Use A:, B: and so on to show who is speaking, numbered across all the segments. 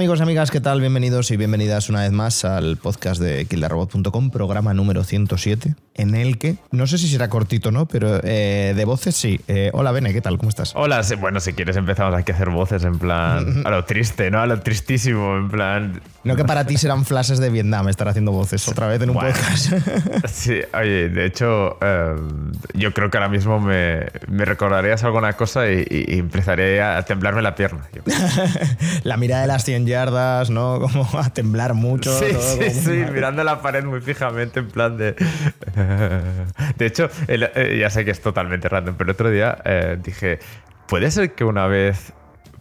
A: Amigos y amigas, ¿qué tal? Bienvenidos y bienvenidas una vez más al podcast de kildarrobot.com, programa número 107, en el que, no sé si será cortito o no, pero eh, de voces sí. Eh, hola, Bene, ¿qué tal? ¿Cómo estás?
B: Hola, sí, bueno, si quieres empezamos aquí a hacer voces en plan a lo triste, ¿no? A lo tristísimo, en plan...
A: No que para ti serán flashes de Vietnam estar haciendo voces otra vez en un
B: Bueno.
A: podcast.
B: Sí, oye, de hecho, eh, yo creo que ahora mismo me, me recordarías alguna cosa y, y- empezaré a temblarme la pierna.
A: La mirada de las 100 yardas, ¿no? Como a temblar mucho.
B: Sí,
A: todo
B: sí, sí, mirando la pared muy fijamente en plan de... De hecho, el- eh, ya sé que es totalmente random, pero el otro día eh, dije, ¿puede ser que una vez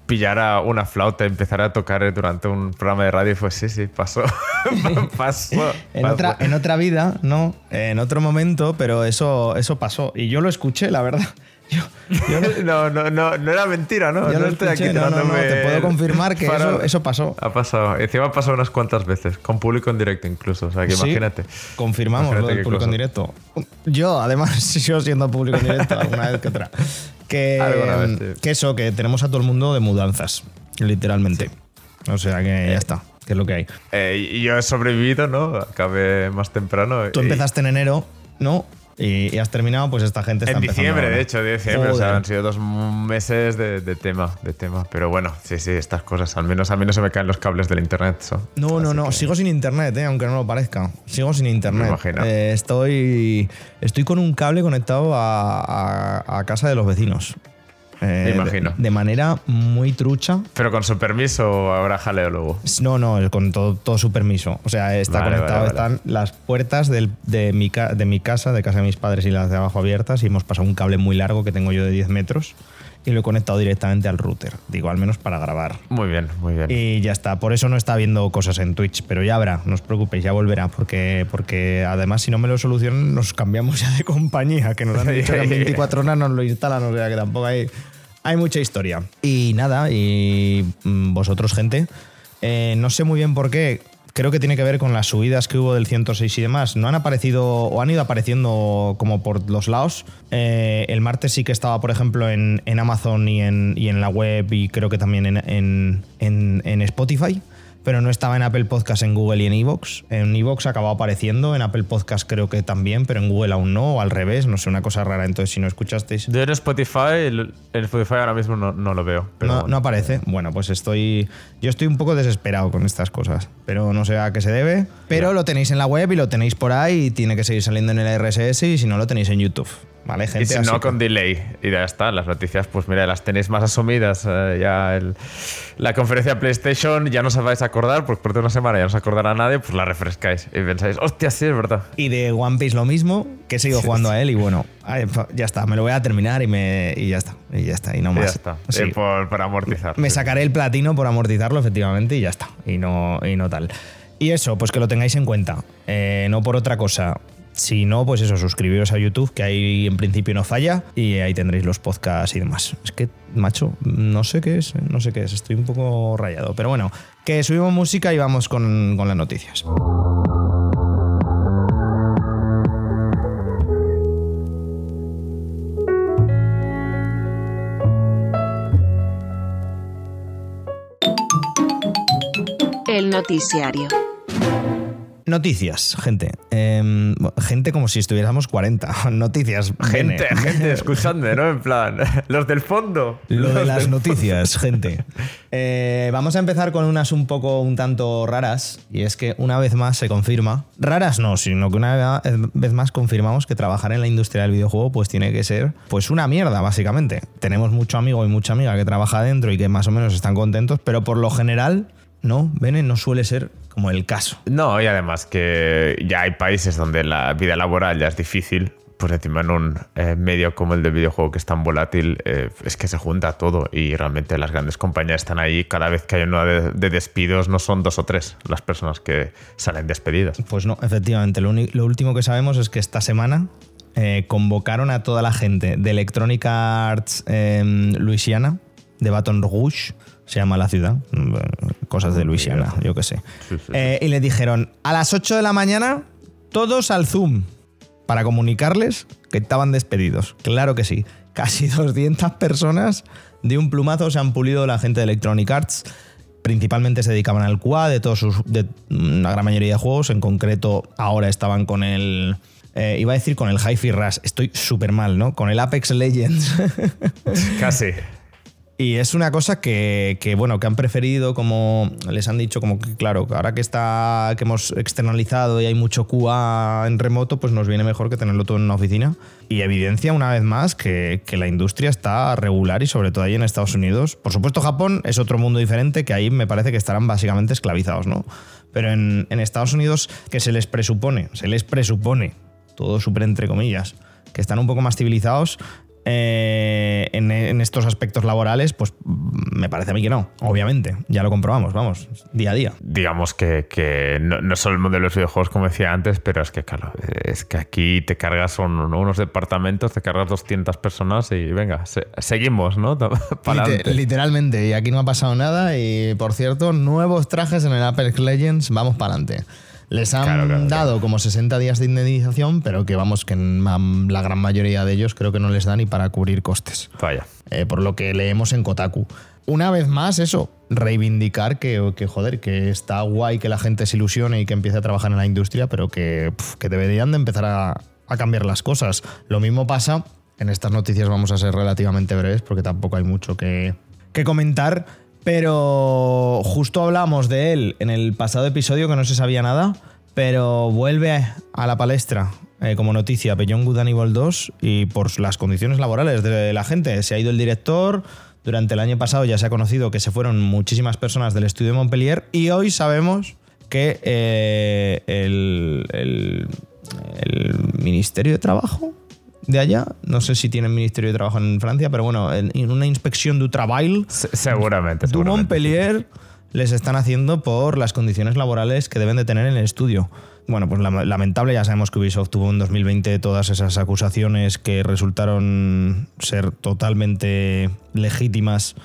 B: pillara una flauta y empezara a tocar durante un programa de radio? Y fue, sí, sí, pasó. pasó.
A: En
B: pasó.
A: otra, en otra vida, ¿no? En otro momento, pero eso, eso pasó. Y yo lo escuché, la verdad. Yo, yo lo-
B: No, no, no, no era mentira, ¿no?
A: Yo
B: no estoy
A: escuché,
B: aquí
A: no, no, no,
B: tirándome
A: te puedo confirmar que
B: para-
A: eso- eso pasó.
B: Ha pasado. Encima ha pasado unas cuantas veces, con público en directo incluso. O sea, que
A: Sí,
B: imagínate.
A: Confirmamos
B: Imagínate
A: lo del público en directo. Yo, además, sigo siendo público en directo alguna vez que otra. Que,
B: Alguna vez, sí.
A: que eso, que tenemos a todo el mundo de mudanzas, literalmente. O sea que ya está, que es lo que hay.
B: Eh, y yo he sobrevivido, ¿no? Acabé más temprano.
A: Tú
B: y-
A: empezaste en enero, ¿no? Y, y has terminado, pues esta gente está
B: En diciembre,
A: ahora.
B: de hecho, de diciembre. O sea,
A: Joder.
B: han sido dos meses de, de tema, de tema. Pero bueno, sí, sí, estas cosas. Al menos a mí no se me caen los cables del internet. so.
A: No, no,
B: Así
A: no.
B: que-
A: Sigo sin internet, eh, aunque no lo parezca. Sigo sin internet.
B: Me imagino.
A: Eh, estoy, estoy con un cable conectado a, a- a casa de los vecinos. Eh,
B: imagino.
A: De, de manera muy trucha.
B: Pero con su permiso habrá jaleo luego.
A: No, no, con todo, todo su permiso. O sea, está
B: Vale,
A: conectado,
B: vale, vale.
A: están las puertas del- de, mi, de mi casa, de casa de mis padres y las de abajo abiertas. Y hemos pasado un cable muy largo que tengo yo de 10 metros y lo he conectado directamente al router. Digo, al menos para grabar.
B: Muy bien, muy bien.
A: Y ya está, por eso no está viendo cosas en Twitch, pero ya habrá, no os preocupéis, ya volverá, porque, porque además si no me lo solucionan nos cambiamos ya de compañía, que nos han dicho que en 24 horas nos lo instalan, o sea que tampoco hay, hay mucha historia. Y nada, y mm, vosotros gente, eh, no sé muy bien por qué, creo que tiene que ver con las subidas que hubo del 106 y demás, no han aparecido o han ido apareciendo como por los lados. Eh, el martes sí que estaba, por ejemplo, en, Amazon y en, la web y creo que también en Spotify. Pero no estaba en Apple Podcast, en Google y en Evox. En Evox acabó apareciendo, en Apple Podcast creo que también, pero en Google aún no, o al revés, no sé, una cosa rara. Entonces, si no escuchasteis,
B: Yo en Spotify, el, el Spotify ahora mismo no, no lo veo. Pero
A: no,
B: bueno.
A: no aparece. Bueno, pues estoy. Yo estoy un poco desesperado con estas cosas. Pero no sé a qué se debe. Pero lo tenéis en la web y lo tenéis por ahí. Y tiene que seguir saliendo en el RSS. Y si no, lo tenéis en YouTube. ¿Vale, gente?
B: Y si
A: Así
B: no, con delay. Y ya está, las noticias, pues mira, las tenéis más asumidas. eh, ya el- la conferencia PlayStation ya no os vais a acordar, pues por una semana ya no se acordará nadie, pues la refrescáis. Y pensáis, hostia, sí, es verdad.
A: Y de One Piece lo mismo, que he seguido
B: Sí,
A: jugando a él. Y bueno, ya está. Me lo voy a terminar y, me, y ya está. Y ya está. Y no
B: Y
A: más.
B: ya está.
A: Sí.
B: Eh, por, para amortizar.
A: Me
B: sí.
A: sacaré el platino por amortizarlo, efectivamente, y ya está. Y no, y no tal. Y eso, pues que lo tengáis en cuenta. Eh, no por otra cosa. Si no, pues eso, suscribiros a YouTube, que ahí en principio no falla, y ahí tendréis los podcasts y demás. Es que, macho, no sé qué es, no sé qué es, estoy un poco rayado. Pero bueno, que subimos música y vamos con, con las noticias.
C: El noticiario.
A: Noticias, gente. Em, gente como si estuviéramos 40. Noticias. Bene.
B: Gente, gente, escuchadme, ¿no? En plan, los del fondo.
A: Lo de las noticias, gente. Eh, vamos a empezar con unas un poco un tanto raras. Y es que una vez más se confirma. Raras no, sino que una vez más confirmamos que trabajar en la industria del videojuego pues tiene que ser pues una mierda, básicamente. Tenemos mucho amigo y mucha amiga que trabaja dentro y que más o menos están contentos, pero por lo general, no, Bene, no suele ser como el caso.
B: No, y además que ya hay países donde la vida laboral ya es difícil. Pues encima en un eh, medio como el de videojuego que es tan volátil, eh, es que se junta todo y realmente las grandes compañías están ahí. Cada vez que hay una de, de despidos no son dos o tres las personas que salen despedidas.
A: Pues no, efectivamente. Lo, lo último que sabemos es que esta semana eh, convocaron a toda la gente de Electronic Arts em, Louisiana, de Baton Rouge, se llama la ciudad, mm, cosas de Luisiana, yo qué sé.
B: Sí, sí, sí.
A: Eh, y le dijeron, a las 8 de la mañana, todos al Zoom, para comunicarles que estaban despedidos. Claro que sí. Casi 200 personas de un plumazo se han pulido la gente de Electronic Arts principalmente se dedicaban al QA de todos sus, de una gran mayoría de juegos. En concreto, ahora estaban con el. eh, iba a decir con el Hi-Fi Rush. Estoy súper mal, ¿no? Con el Apex Legends.
B: Casi.
A: Y es una cosa que, que, bueno, que han preferido, como les han dicho, como que, claro, ahora que está, que hemos externalizado y hay mucho QA en remoto, pues nos viene mejor que tenerlo todo en una oficina. Y evidencia una vez más que, que la industria está regular y sobre todo ahí en Estados Unidos. Por supuesto, Japón es otro mundo diferente que ahí me parece que estarán básicamente esclavizados, ¿no? Pero en, en Estados Unidos, que se les presupone, se les presupone, todo súper entre comillas, que están un poco más civilizados, eh, en, en estos aspectos laborales, pues me parece a mí que no, obviamente. Ya lo comprobamos, vamos, día a día.
B: Digamos que, que no, no solo el mundo de los videojuegos, como decía antes, pero es que, claro, es que aquí te cargas un- unos departamentos, te cargas 200 personas y venga, se- seguimos, ¿no?
A: Liter- literalmente, y aquí no ha pasado nada. Y por cierto, nuevos trajes en el Apex Legends, vamos para adelante. Les han
B: Claro, claro,
A: dado como 60 días de indemnización, pero que vamos, que la gran mayoría de ellos creo que no les da ni para cubrir costes.
B: Vaya.
A: eh, por lo que leemos en Kotaku. Una vez más, eso, reivindicar que, que, joder, que está guay que la gente se ilusione y que empiece a trabajar en la industria, pero que, pf, que deberían de empezar a, a cambiar las cosas. Lo mismo pasa, en estas noticias vamos a ser relativamente breves porque tampoco hay mucho que, que comentar, pero justo hablamos de él en el pasado episodio que no se sabía nada, pero vuelve a la palestra eh, como noticia Beyond Good and Evil 2 y por las condiciones laborales de la gente. Se ha ido el director, durante el año pasado ya se ha conocido que se fueron muchísimas personas del estudio de Montpellier y hoy sabemos que eh, el Ministerio de Trabajo de allá, no sé si tienen Ministerio de Trabajo en Francia, pero bueno, en, una inspección du travail
B: Se- seguramente. seguramente.
A: Montpellier les están haciendo por las condiciones laborales que deben de tener en el estudio. Bueno, pues lam- lamentable, ya sabemos que Ubisoft tuvo en 2020 todas esas acusaciones que resultaron ser totalmente legítimas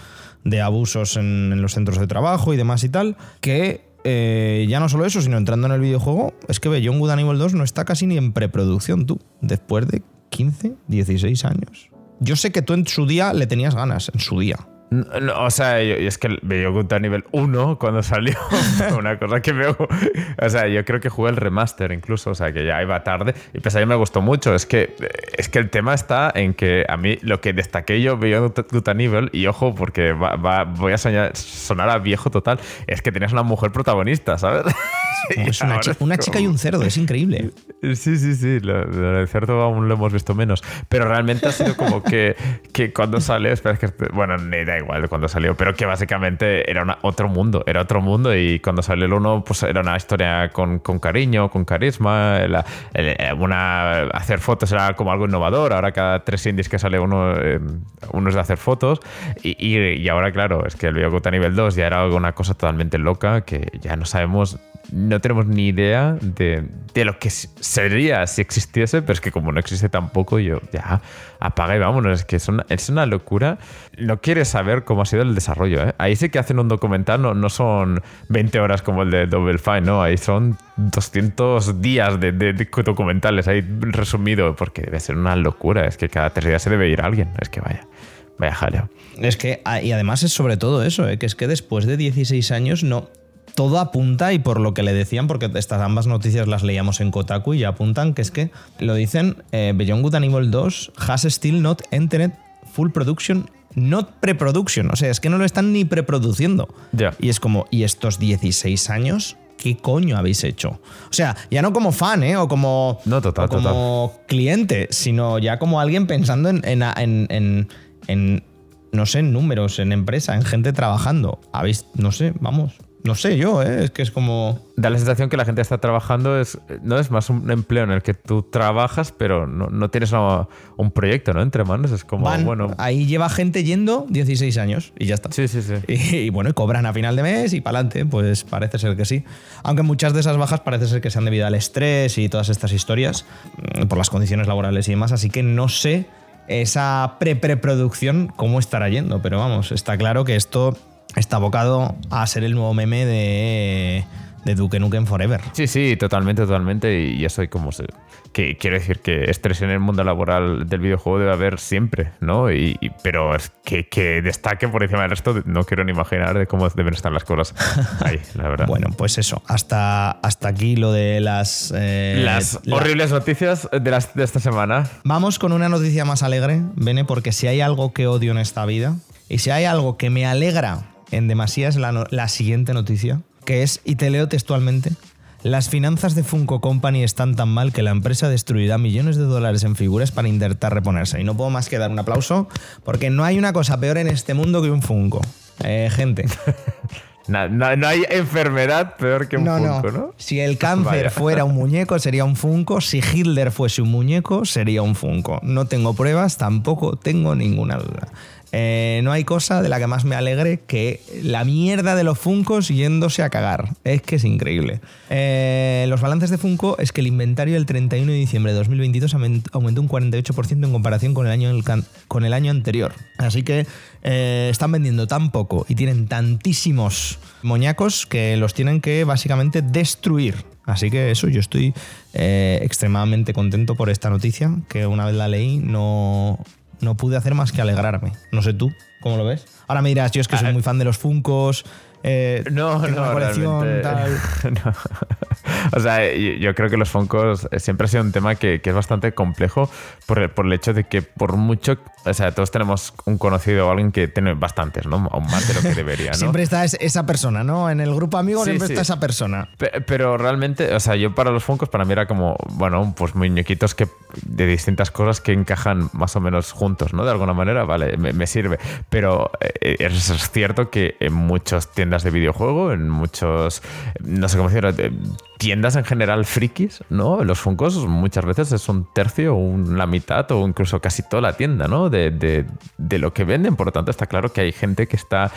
A: de abusos en, en los centros de trabajo y demás y tal, que eh, ya no solo eso, sino entrando en el videojuego, es que Beyond Good and Evil 2 no está casi ni en preproducción, tú, después de 15, 16 años. Yo sé que tú en su día le tenías ganas, en su día.
B: No, no, o sea, yo, es que me a nivel 1 cuando salió. una cosa que me. O sea, yo creo que jugué el remaster incluso, o sea, que ya iba tarde. Y pese a ello me gustó mucho. Es que, es que el tema está en que a mí lo que destaqué yo Good and Evil, y ojo, porque va- va- voy a soñar- sonar a viejo total, es que tenías una mujer protagonista, ¿sabes?
A: Es una, chi- una chica y un cerdo, es increíble.
B: Sí, sí, sí, lo, lo del cerdo aún lo hemos visto menos. Pero realmente ha sido como que, que cuando salió, espera, es que, bueno, ni da igual cuando salió, pero que básicamente era una- otro mundo, era otro mundo y cuando salió el uno, pues era una historia con, con cariño, con carisma, la- el- una, hacer fotos era como algo innovador, ahora cada tres indies que sale uno, eh, uno es de hacer fotos y, y- y ahora, claro, es que el Bioguta nivel 2 ya era una cosa totalmente loca que ya no sabemos no tenemos ni idea de, de lo que sería si existiese, pero es que como no existe tampoco, yo ya apaga y vámonos. Es que es una, es una locura. No quieres saber cómo ha sido el desarrollo. ¿eh? Ahí sí que hacen un documental, no, no son 20 horas como el de Double Fine, no, ahí son 200 días de, de- de documentales ahí resumido, porque debe ser una locura. Es que cada tres días se debe ir alguien. Es que vaya, vaya jaleo.
A: Es que, ah, y además es sobre todo eso, ¿eh? que es que después de 16 años no. Todo apunta, y por lo que le decían, porque estas ambas noticias las leíamos en Kotaku y ya apuntan, que es que lo dicen: eh, Beyond Good and Evil 2 has still not entered full production, not pre-production. O sea, es que no lo están ni preproduciendo.
B: Ya.
A: Y es como, ¿y estos 16 años? ¿Qué coño habéis hecho? O sea, ya no como fan, ¿eh? O como,
B: No, total,
A: o como cliente, sino ya como alguien pensando en, en, en- en- en, no sé, en números, en empresa, en gente trabajando. Habéis, no sé, vamos. No sé yo, ¿eh? Es que es como...
B: Da la sensación que la gente está trabajando, es, no es más un empleo en el que tú trabajas, pero no, no tienes una- un proyecto ¿no? entre manos. Es como,
A: Van,
B: bueno.
A: ahí lleva gente yendo 16 años y ya está.
B: Sí, sí, sí.
A: Y, y bueno, y cobran a final de mes y para adelante, pues parece ser que sí. Aunque muchas de esas bajas parece ser que sean debido al estrés y todas estas historias, mm, por las condiciones laborales y demás, así que no sé esa pre-preproducción cómo estará yendo, pero vamos, está claro que esto está abocado a ser el nuevo meme de de Duke Nukem Forever.
B: Sí, sí, totalmente, totalmente. Y eso, y como se. Que, quiero decir que estrés en el mundo laboral del videojuego debe haber siempre, ¿no? Y, y- pero es que, que destaque por encima del resto, no quiero ni imaginar de cómo deben estar las cosas ahí, la verdad.
A: Bueno, pues eso, hasta, hasta aquí lo de las... eh,
B: las
A: la-
B: horribles noticias de, las, de esta semana.
A: Vamos con una noticia más alegre, Bene, porque si hay algo que odio en esta vida y si hay algo que me alegra en demasía es la, no- la siguiente noticia, que es, y te leo textualmente, las finanzas de Funko Company están tan mal que la empresa destruirá millones de dólares en figuras para intentar reponerse. Y no puedo más que dar un aplauso porque no hay una cosa peor en este mundo que un Funko. Eh, gente,
B: no hay enfermedad peor que un
A: no,
B: Funko,
A: no.
B: ¿no?
A: Si el cáncer
B: Vaya.
A: fuera un muñeco, sería un Funko. Si Hitler fuese un muñeco, sería un Funko. No tengo pruebas, tampoco tengo ninguna duda. Eh, no hay cosa de la que más me alegre que la mierda de los Funcos yéndose a cagar. Es que es increíble. Eh, los balances de Funko es que el inventario del 31 de diciembre de 2022 aument- aumentó un 48% en comparación con el año, anterior. Así que eh, están vendiendo tan poco y tienen tantísimos moñacos que los tienen que básicamente destruir. Así que eso, yo estoy extremadamente contento por esta noticia, que una vez la leí no, no pude hacer más que alegrarme. No sé tú, ¿cómo lo ves? Ahora me dirás, yo es que soy muy fan de los Funcos. Eh,
B: No, no,
A: una colección,
B: realmente.
A: tal.
B: no. O sea, yo creo que los Funkos siempre ha sido un tema que, que es bastante complejo por el, por el hecho de que por mucho, o sea, todos tenemos un conocido o alguien que tiene bastantes, ¿no? Aún más de lo que debería, ¿no?
A: Siempre está es- esa persona, ¿no? En el grupo amigo
B: Sí,
A: siempre
B: sí.
A: está esa persona.
B: Pe- Pero realmente, o sea, yo para los Funkos, para mí era como, bueno, pues muñequitos que de distintas cosas que encajan más o menos juntos, ¿no? De alguna manera, vale, me, me sirve. Pero eh, es, cierto que en muchas tiendas de videojuego, en muchos, no sé cómo decirlo, de- tiendas en general frikis, ¿no? Los Funkos muchas veces es un tercio, un, la mitad o incluso casi toda la tienda, ¿no? De, de- de lo que venden. Por lo tanto, está claro que hay gente que está,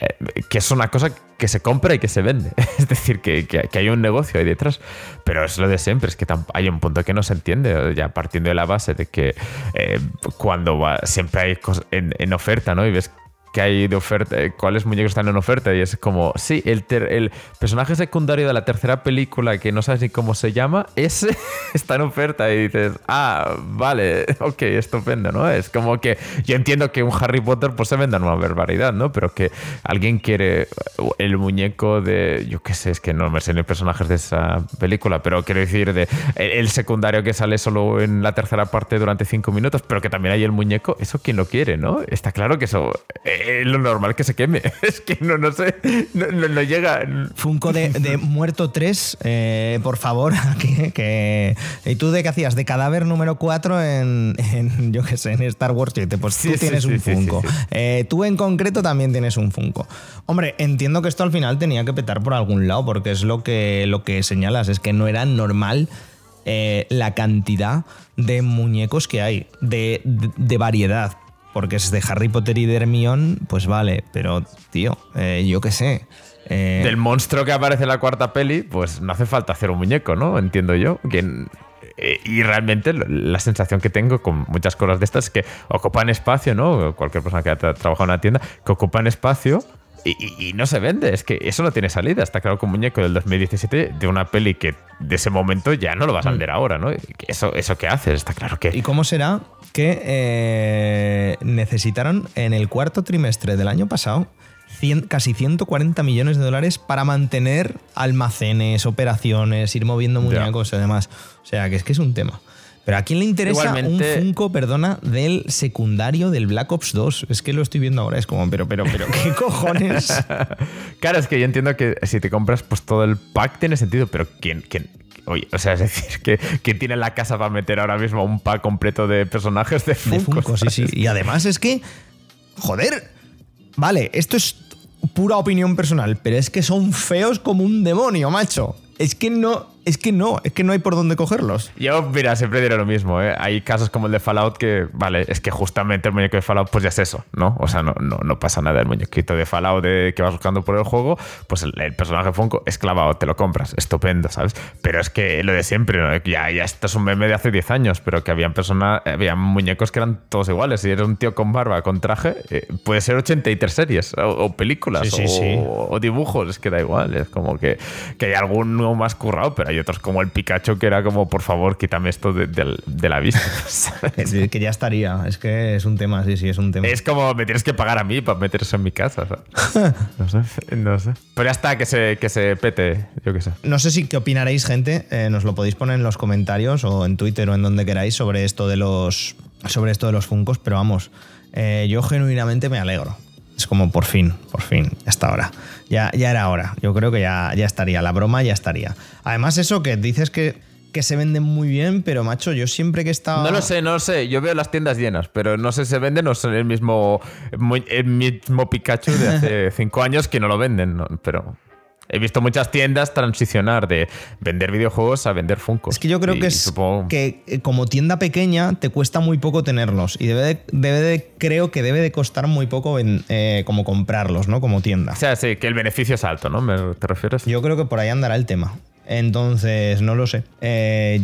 B: eh, que es una cosa que se compra y que se vende. Es decir, que, que- que hay un negocio ahí detrás. Pero es lo de siempre, es que hay un punto que no se entiende, ya partiendo de la base de que eh, cuando va- siempre hay cosas en, en oferta, ¿no? Y ves que hay de oferta, eh, cuáles muñecos están en oferta y es como, sí, el, ter- el personaje secundario de la tercera película que no sabes ni cómo se llama, ese está en oferta y dices, ah, vale, ok, estupendo, ¿no? Es como que yo entiendo que un Harry Potter pues se venda una barbaridad, ¿no? Pero que alguien quiere el muñeco de, yo qué sé, es que no me sé ni personajes de esa película, pero quiero decir de el, secundario que sale solo en la tercera parte durante cinco minutos, pero que también hay el muñeco, eso quién lo quiere, ¿no? Está claro que eso eh, es lo normal que se queme. Es que no, no sé, no, no- no llega.
A: Funko de, de Muerto 3, eh, por favor, que, que- ¿Y tú de qué hacías? De cadáver número 4 en, en, yo qué sé, en Star Wars 7. Pues
B: Sí,
A: tú
B: sí,
A: tienes
B: sí,
A: un Funko. Eh, tú en concreto también tienes un Funko. Hombre, entiendo que esto al final tenía que petar por algún lado, porque es lo que, lo que señalas, es que no era normal eh, la cantidad de muñecos que hay, de, de- de variedad. Porque es de Harry Potter y de Hermione, pues vale, pero tío, eh, yo qué sé. eh,
B: Del monstruo que aparece en la cuarta peli, pues no hace falta hacer un muñeco, ¿no? Entiendo yo. Que, eh, y realmente la sensación que tengo con muchas cosas de estas es que ocupan espacio, ¿no? Cualquier persona que ha tra- trabajado en una tienda, que ocupan espacio y, y- y no se vende. Es que eso no tiene salida. Está claro que un muñeco del 2017 de una peli que de ese momento ya no lo vas a vender ahora, ¿no? Eso, eso que haces, está claro que...
A: ¿Y cómo será que eh, necesitaron en el cuarto trimestre del año pasado casi 140 millones de dólares para mantener almacenes, operaciones, ir moviendo muñecos y demás? O sea, que es que es un tema. Pero ¿a quién le interesa
B: Igualmente-
A: un Funko, perdona, del secundario del Black Ops 2? Es que lo estoy viendo ahora, es como, pero, pero, pero, ¿qué cojones?
B: Claro, es que yo entiendo que si te compras pues todo el pack tiene sentido, pero ¿quién, quién, oye, o sea, es decir, que ¿quién tiene la casa para meter ahora mismo un pack completo de personajes de Funko?
A: De Funko, sí, sí. Y además es que, joder, vale, esto es pura opinión personal, pero es que son feos como un demonio, macho. Es que no, es que no, es que no hay por dónde cogerlos.
B: Yo, mira, siempre diré lo mismo, ¿eh? Hay casos como el de Fallout que, vale, es que justamente el muñeco de Fallout, pues ya es eso, ¿no? O sea, no, no, no pasa nada. El muñequito de Fallout de, que vas buscando por el juego, pues el, el personaje Funko es clavado, te lo compras, estupendo, ¿sabes? Pero es que lo de siempre, ¿no? Ya, ya esto es un meme de hace 10 años, pero que habían personas, había muñecos que eran todos iguales. Si eres un tío con barba, con traje, eh, puede ser 83 series o, o películas
A: Sí, sí,
B: o,
A: sí.
B: o dibujos, es que da igual. Es como que, que hay alguno más currado, pero hay otros como el Pikachu que era como, por favor, quítame esto de, de- de la vista. ¿sabes?
A: Es que ya estaría, es que es un tema, sí, sí, es un tema.
B: Es como me tienes que pagar a mí para meter eso en mi casa. ¿sabes? No sé, no sé. Pero ya está, que se, que se pete, yo qué sé.
A: No sé si qué opinaréis, gente. eh, nos lo podéis poner en los comentarios o en Twitter o en donde queráis sobre esto de los sobre esto de los Funcos, pero vamos, eh, yo genuinamente me alegro. Es como por fin, por fin, hasta ahora. Ya, ya era hora. Yo creo que ya, ya estaría. La broma ya estaría. Además, eso que dices que, que se venden muy bien, pero macho, yo siempre que he estado.
B: No lo sé, no lo sé. Yo veo las tiendas llenas, pero no sé si se venden o son el mismo, el mismo Pikachu de hace cinco años que no lo venden. Pero he visto muchas tiendas transicionar de vender videojuegos a vender Funkos.
A: Es que yo creo
B: Y-
A: que es
B: supongo-
A: que eh, como tienda pequeña te cuesta muy poco tenerlos y debe de, debe de- creo que debe de costar muy poco en, eh, como comprarlos, ¿no? Como tienda.
B: O sea, sí, que el beneficio es alto, ¿no? ¿Me- ¿Te refieres?
A: Yo creo que por ahí andará el tema. Entonces, no lo sé. Eh,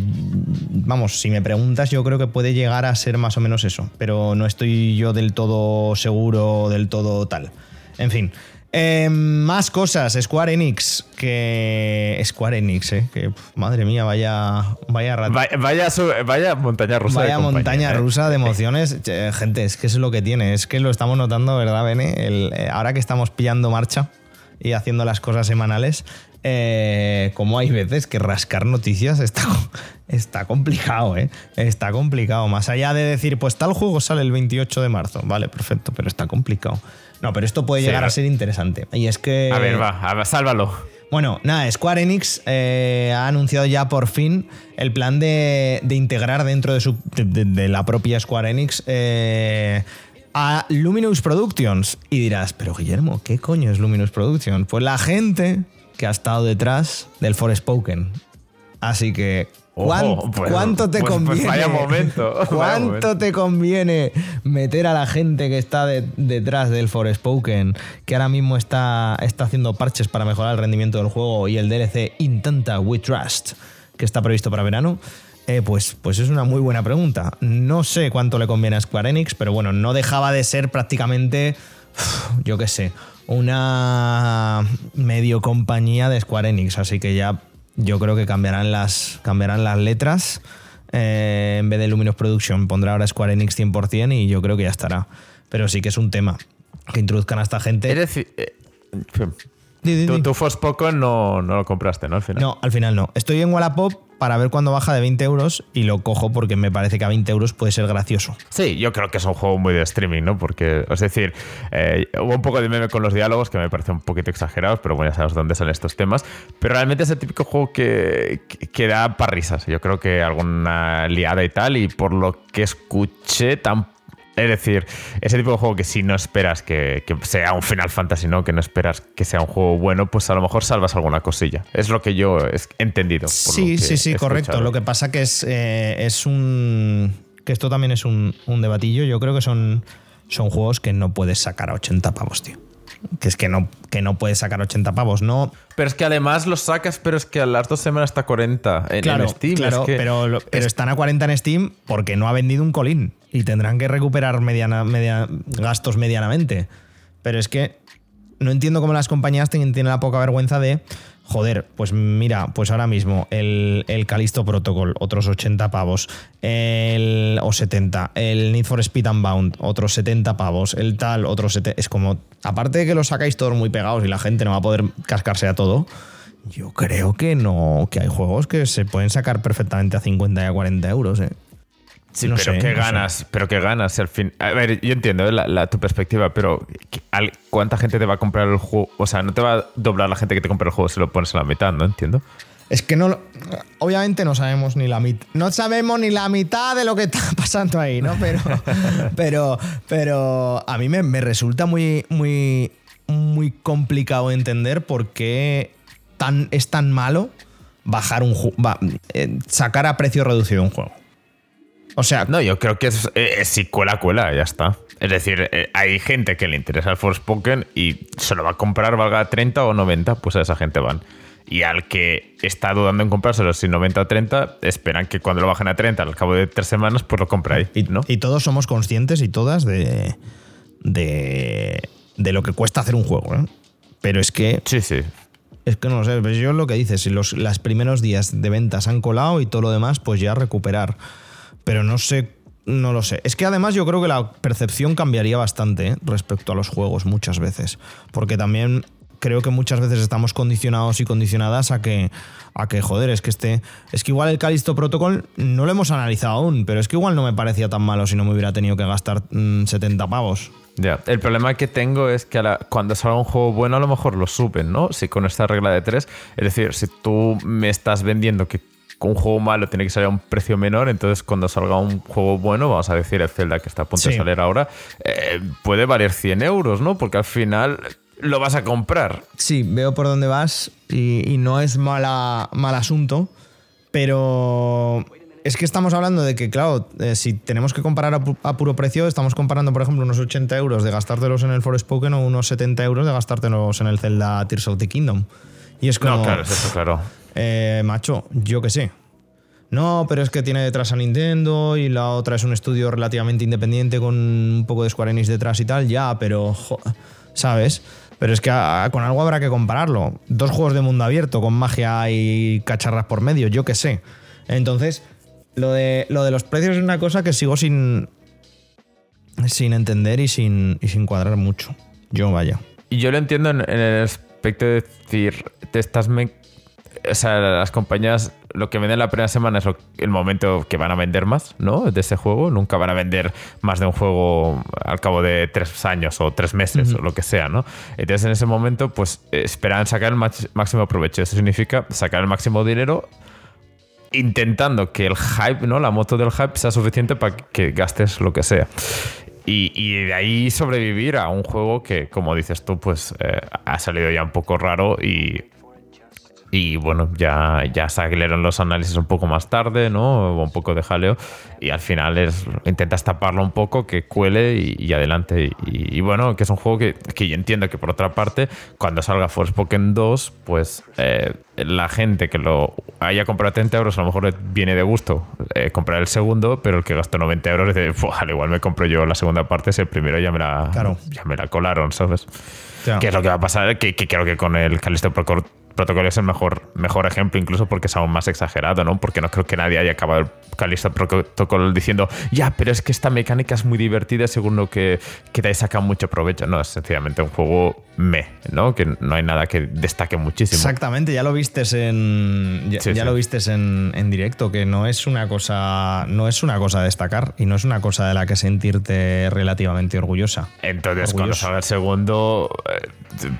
A: vamos, si me preguntas, yo creo que puede llegar a ser más o menos eso. Pero no estoy yo del todo seguro, del todo tal. En fin. Eh, más cosas. Square Enix. Que. Square Enix, eh. Que, pf, madre mía, vaya. Vaya rat-
B: Vaya, vaya, su- vaya montaña rusa. de
A: Vaya
B: compañía,
A: montaña
B: ¿eh?
A: rusa de emociones. Gente, es que eso es lo que tiene. Es que lo estamos notando, ¿verdad, Bene? El- eh, ahora que estamos pillando marcha y haciendo las cosas semanales, eh, como hay veces que rascar noticias está, está complicado, ¿eh? Está complicado. Más allá de decir, pues tal juego sale el 28 de marzo. Vale, perfecto, pero está complicado. No, pero esto puede
B: Sí,
A: llegar a ser interesante. Y es que.
B: A ver, va, a ver, sálvalo.
A: Bueno, nada, Square Enix eh, ha anunciado ya por fin el plan de, de integrar dentro de, su, de, la propia Square Enix eh, a Luminous Productions. Y dirás, pero Guillermo, ¿qué coño es Luminous Productions? Pues la gente que ha estado detrás del Forspoken. Así que, ¿cuán-
B: Ojo, pues-
A: ¿cuánto te
B: pues- pues
A: conviene?
B: vaya momento, vaya
A: ¿Cuánto
B: momento.
A: te conviene meter a la gente que está de- detrás del Forspoken, que ahora mismo está, está haciendo parches para mejorar el rendimiento del juego y el DLC Intenta We Trust, que está previsto para verano? Eh, pues, pues es una muy buena pregunta. No sé cuánto le conviene a Square Enix, pero bueno, no dejaba de ser prácticamente, yo qué sé, una medio compañía de Square Enix, así que ya yo creo que cambiarán las, cambiarán las letras. Eh, en vez de Luminous Production pondrá ahora Square Enix 100% y yo creo que ya estará. Pero sí que es un tema que introduzcan a esta gente.
B: Es decir, eh,
A: Di,
B: tú,
A: di.
B: tú Forspoken no, no lo compraste, ¿no? Al final.
A: No, al final no. Estoy en Wallapop para ver cuándo baja de 20 euros y lo cojo porque me parece que a 20 euros puede ser gracioso.
B: Sí, yo creo que es un juego muy de streaming, ¿no? Porque, es decir, eh, hubo un poco de meme con los diálogos que me parecen un poquito exagerados, pero bueno, ya sabes dónde son estos temas. Pero realmente es el típico juego que, que, que da para risas. Yo creo que alguna liada y tal, y por lo que escuché, tampoco. Es decir, ese tipo de juego que si no esperas que, que sea un Final Fantasy, ¿no? Que no esperas que sea un juego bueno, pues a lo mejor salvas alguna cosilla. Es lo que yo he entendido.
A: Sí, sí, sí, correcto. Lo que pasa que es, eh, es un. que esto también es un, un debatillo. Yo creo que son, son juegos que no puedes sacar a 80 pavos, tío. Que es que no, que no puedes sacar 80 pavos, no.
B: Pero es que además los sacas, pero es que a las dos semanas está 40 en, Steam.
A: claro,
B: es que
A: pero, pero están a 40 en Steam porque no ha vendido un colín y tendrán que recuperar gastos medianamente. Pero es que no entiendo cómo las compañías tienen, la poca vergüenza de, joder, pues mira, pues ahora mismo el, el Callisto Protocol, otros 80 pavos, el, o 70, el Need for Speed Unbound, otros 70 pavos, el tal, otros 70. Es como, aparte de que los sacáis todos muy pegados y la gente no va a poder cascarse a todo. Yo creo que no, que hay juegos que se pueden sacar perfectamente a 50 y a 40 euros. ¿eh?
B: Sí,
A: no
B: pero
A: sé,
B: qué
A: no sé.
B: ganas, pero qué ganas al fin. A ver, yo entiendo eh, la- la- tu perspectiva, pero ¿qué- al- ¿cuánta gente te va a comprar el juego? O sea, no te va a doblar la gente que te compra el juego si lo pones a la mitad, ¿no? Entiendo.
A: Es que no, lo- obviamente no sabemos ni la mitad, no sabemos ni la mitad de lo que está pasando ahí, ¿no? Pero, pero, pero a mí me, me resulta muy, muy, muy complicado entender por qué tan, es tan malo bajar un eh, sacar a precio reducido un juego. O sea,
B: No, yo creo que es, eh, si cuela, cuela, ya está. Es decir, eh, hay gente que le interesa el Forspoken y se lo va a comprar, valga 30 o 90, pues a esa gente van. Y al que está dudando en comprárselo sin 90 o 30, esperan que cuando lo bajen a 30 al cabo de tres semanas, pues lo compra ahí,
A: y,
B: ¿no?
A: y todos somos conscientes y todas de, de, de lo que cuesta hacer un juego. ¿eh? Pero es que
B: Sí, sí.
A: Es que no lo sé, pues yo lo que dices, si los las primeros días de ventas han colado y todo lo demás, pues ya recuperar. Pero no sé, no lo sé. Es que además yo creo que la percepción cambiaría bastante ¿eh? respecto a los juegos muchas veces. Porque también creo que muchas veces estamos condicionados y condicionadas a que, a que joder, es que este, es que igual el Callisto Protocol no lo hemos analizado aún, pero es que igual no me parecía tan malo si no me hubiera tenido que gastar mm, 70 pavos.
B: Ya, el problema que tengo es que la- cuando salga un juego bueno a lo mejor lo suben, ¿no? Si con esta regla de tres, es decir, si tú me estás vendiendo que un juego malo tiene que salir a un precio menor, entonces cuando salga un juego bueno, vamos a decir el Zelda que está a punto
A: Sí.
B: de salir ahora, eh, puede valer 100 euros, ¿no? Porque al final lo vas a comprar.
A: Sí, veo por dónde vas y, y no es mala, mal asunto, pero es que estamos hablando de que, claro, eh, si tenemos que comparar a, pu- a puro precio, estamos comparando, por ejemplo, unos 80 euros de gastártelos en el Forspoken o unos 70 euros de gastártelos en el Zelda Tears of the Kingdom. Y es como,
B: No, claro, es eso, claro.
A: Eh, macho, yo qué sé. No, pero es que tiene detrás a Nintendo y la otra es un estudio relativamente independiente con un poco de Square Enix detrás y tal, ya, pero, ¿sabes? Pero es que con algo habrá que compararlo. Dos juegos de mundo abierto con magia y cacharras por medio, yo qué sé. Entonces, lo de, lo de los precios es una cosa que sigo sin, sin entender y sin, y sin cuadrar mucho. Yo vaya.
B: Y yo lo entiendo en, en el aspecto de decir, te estás... me- o sea, las compañías lo que venden la primera semana es lo- el momento que van a vender más, ¿no? De ese juego. Nunca van a vender más de un juego al cabo de tres años o tres meses o lo que sea, ¿no? Entonces en ese momento, pues esperan sacar el máximo provecho. Eso significa sacar el máximo dinero intentando que el hype, ¿no? La moto del hype sea suficiente para que gastes lo que sea. Y, y de ahí sobrevivir a un juego que, como dices tú, pues eh, ha salido ya un poco raro y, y bueno, ya, ya salieron los análisis un poco más tarde, ¿no? Hubo un poco de jaleo y al final es, intentas taparlo un poco, que cuele y, y adelante. Y, y bueno, que es un juego que, que yo entiendo que por otra parte, cuando salga Forspoken 2, pues eh, la gente que lo haya comprado a 30 euros a lo mejor viene de gusto eh, comprar el segundo, pero el que gastó 90 euros dice, "Buah, al igual me compro yo la segunda parte, si el primero ya me la,
A: Claro.
B: ya me la colaron, ¿sabes?
A: Ya.
B: Que es lo que va a pasar, que, que creo que con el Callisto Proco- Protocol es el mejor, mejor ejemplo, incluso porque es aún más exagerado, ¿no? Porque no creo que nadie haya acabado el Callisto Protocol diciendo, ya, pero es que esta mecánica es muy divertida según lo que, que te saca mucho provecho. No, es sencillamente un juego me, ¿no? Que no hay nada que destaque muchísimo.
A: Exactamente, ya lo vistes en. Ya,
B: Sí,
A: ya
B: sí.
A: lo vistes en, en directo, que no es una cosa. No es una cosa a destacar y no es una cosa de la que sentirte relativamente orgullosa.
B: Entonces, cuando
A: Orgulloso.
B: salga el segundo, eh,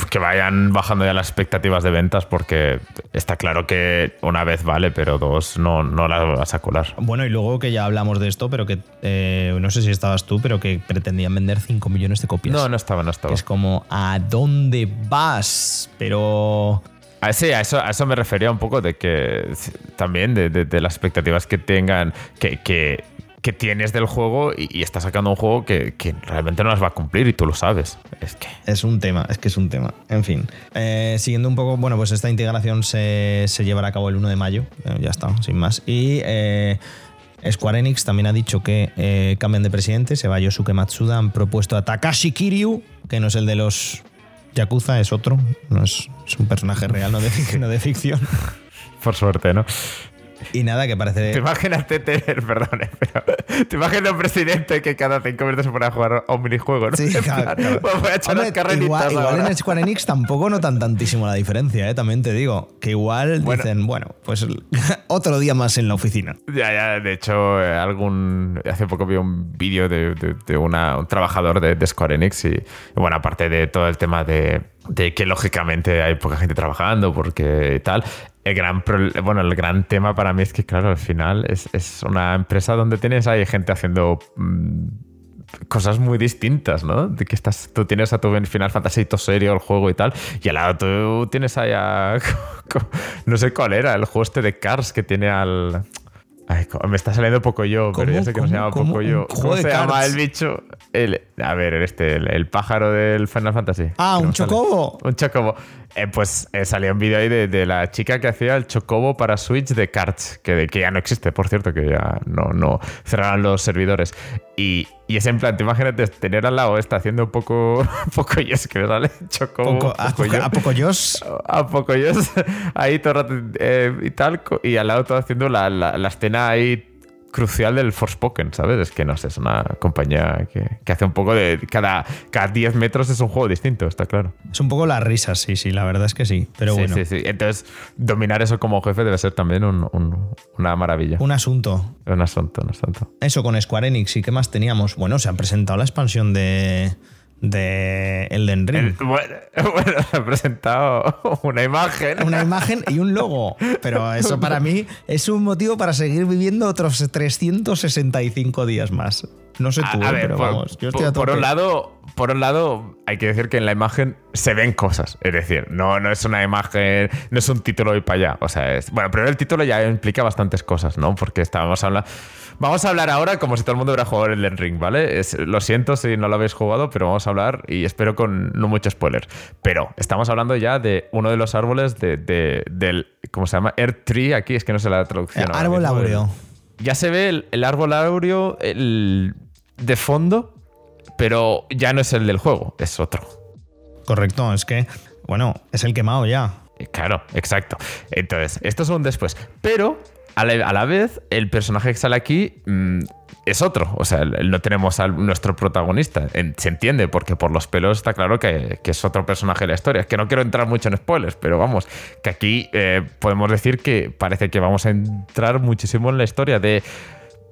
B: que vayan bajando ya las expectativas de ventas, porque está claro que una vez vale, pero dos no, no las vas a colar.
A: Bueno, y luego que ya hablamos de esto, pero que eh, no sé si estabas tú, pero que pretendían vender 5 millones de copias.
B: No, no estaba, no estaba.
A: Es como, ¿a dónde vas? Pero.
B: Ah, sí, a eso, a eso me refería un poco de que también de, de- de las expectativas que tengan, que, que, que tienes del juego y, y estás sacando un juego que, que realmente no las va a cumplir y tú lo sabes. Es que.
A: Es un tema, es que es un tema. En fin, Eh, siguiendo un poco, bueno, pues esta integración se, se llevará a cabo el 1 de mayo, Eh, ya está, sin más. Y eh, Square Enix también ha dicho que cambian de presidente, se va Yosuke Matsuda, han propuesto a Takashi Kiryu, que no es el de los Yakuza, es otro, no es, es un personaje real, no de, no de ficción.
B: Por suerte, ¿no?
A: Y nada, que
B: Te
A: parece...
B: imagínate tener, perdón, eh, pero te imaginas un presidente que cada cinco minutos se pone a jugar a un minijuego, ¿no?
A: Sí, claro, claro.
B: "Pues voy a echar
A: Hombre,
B: las
A: igual, igual
B: ahora".
A: en Square Enix tampoco notan tantísimo la diferencia, ¿eh? también te digo. Que igual
B: Bueno.
A: dicen, bueno, pues otro día más en la oficina.
B: Ya, ya, de hecho, eh, algún hace poco vi un vídeo de, de- de una- un trabajador de, de Square Enix y bueno, aparte de todo el tema de, de que lógicamente hay poca gente trabajando porque tal, el gran, bueno, el gran tema para mí es que, claro, al final es, es una empresa donde tienes ahí gente haciendo mm, cosas muy distintas, ¿no? De que estás, tú tienes a tu Final Fantasy serio el juego y tal, y al lado tú tienes ahí a... No sé cuál era, el juego este de Cars que tiene al... Ay, me está saliendo poco yo, pero ya sé que no se llama poco yo. ¿Cómo se llama el bicho? El, a ver, este, el, pájaro del Final Fantasy.
A: Ah, un chocobo.
B: Un chocobo. Eh, pues eh, salía un vídeo ahí de, la chica que hacía el chocobo para Switch de cards, que, que ya no existe, por cierto, que ya no, no cerraron los servidores. Y, y es en plan, te imagínate tener al lado esta haciendo un poco, poco yes, que sale chocobo.
A: a, poco, a poco yos.
B: A poco yos. Ahí todo el rato eh, y tal. Y al lado todo haciendo la, la, la escena ahí crucial del Forspoken, ¿sabes? Es que no sé, es una compañía que, hace un poco de. Cada, cada 10 metros es un juego distinto, está claro.
A: Es un poco la risa, sí, sí, la verdad es que sí. Pero
B: sí,
A: bueno.
B: Sí, sí. Entonces, dominar eso como jefe debe ser también una maravilla.
A: Un asunto.
B: Un asunto, un asunto.
A: Eso con Square Enix, ¿y qué más teníamos? Bueno, se ha presentado la expansión de de Elden Ring.
B: bueno, ha presentado una imagen.
A: Una imagen y un logo. Pero eso para mí es un motivo para seguir viviendo otros 365 días más. No sé tú, pero por, vamos. Yo estoy
B: por, un lado, por un lado, hay que decir que en la imagen se ven cosas. Es decir, no, no es una imagen, no es un título y para allá. O sea, es. Bueno, pero el título ya implica bastantes cosas, ¿no? Porque estábamos hablando. Vamos a hablar ahora como si todo el mundo hubiera jugado el Ring, ¿vale? lo siento si no lo habéis jugado, pero vamos a hablar y espero con no mucho spoiler. Pero estamos hablando ya de uno de los árboles de, del. ¿Cómo se llama? Earth Tree, aquí es que no sé la traducción.
A: árbol áureo.
B: Ya se ve el, árbol áureo de fondo, pero ya no es el del juego, es otro.
A: Correcto, es que, bueno, es el quemado ya.
B: Claro, exacto. Entonces, estos son después. Pero a la, vez, el personaje que sale aquí mm, es otro. O sea, no tenemos a nuestro protagonista. se entiende, porque por los pelos está claro que, es otro personaje de la historia. Es que no quiero entrar mucho en spoilers, pero vamos, que aquí eh, podemos decir que parece que vamos a entrar muchísimo en la historia de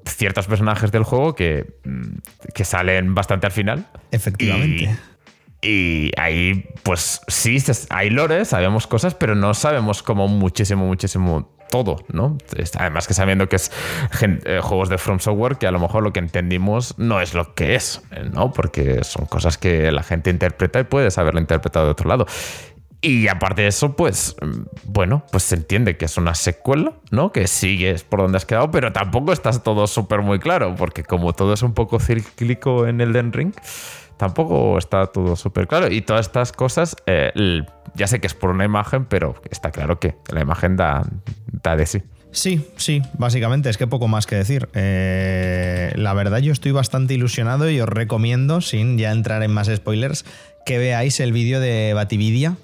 B: ciertos personajes del juego que, mm, que salen bastante al final.
A: Efectivamente.
B: Y, ahí, pues sí, hay lores, sabemos cosas, pero no sabemos como muchísimo, muchísimo todo, ¿no? Además que sabiendo que es eh, juegos de From Software, que a lo mejor lo que entendimos no es lo que es, ¿no? Porque son cosas que la gente interpreta y puedes haberlo interpretado de otro lado. Y aparte de eso, pues, bueno, pues se entiende que es una secuela, ¿no? Que sigues por donde has quedado, pero tampoco estás todo súper muy claro, porque como todo es un poco cíclico en el Den Ring, tampoco está todo súper claro. Y todas estas cosas, eh, ya sé que es por una imagen, pero está claro que la imagen da, da de sí.
A: Sí, sí, básicamente es que poco más que decir. Eh, la verdad yo estoy bastante ilusionado y os recomiendo, sin ya entrar en más spoilers, que veáis el vídeo de Batividia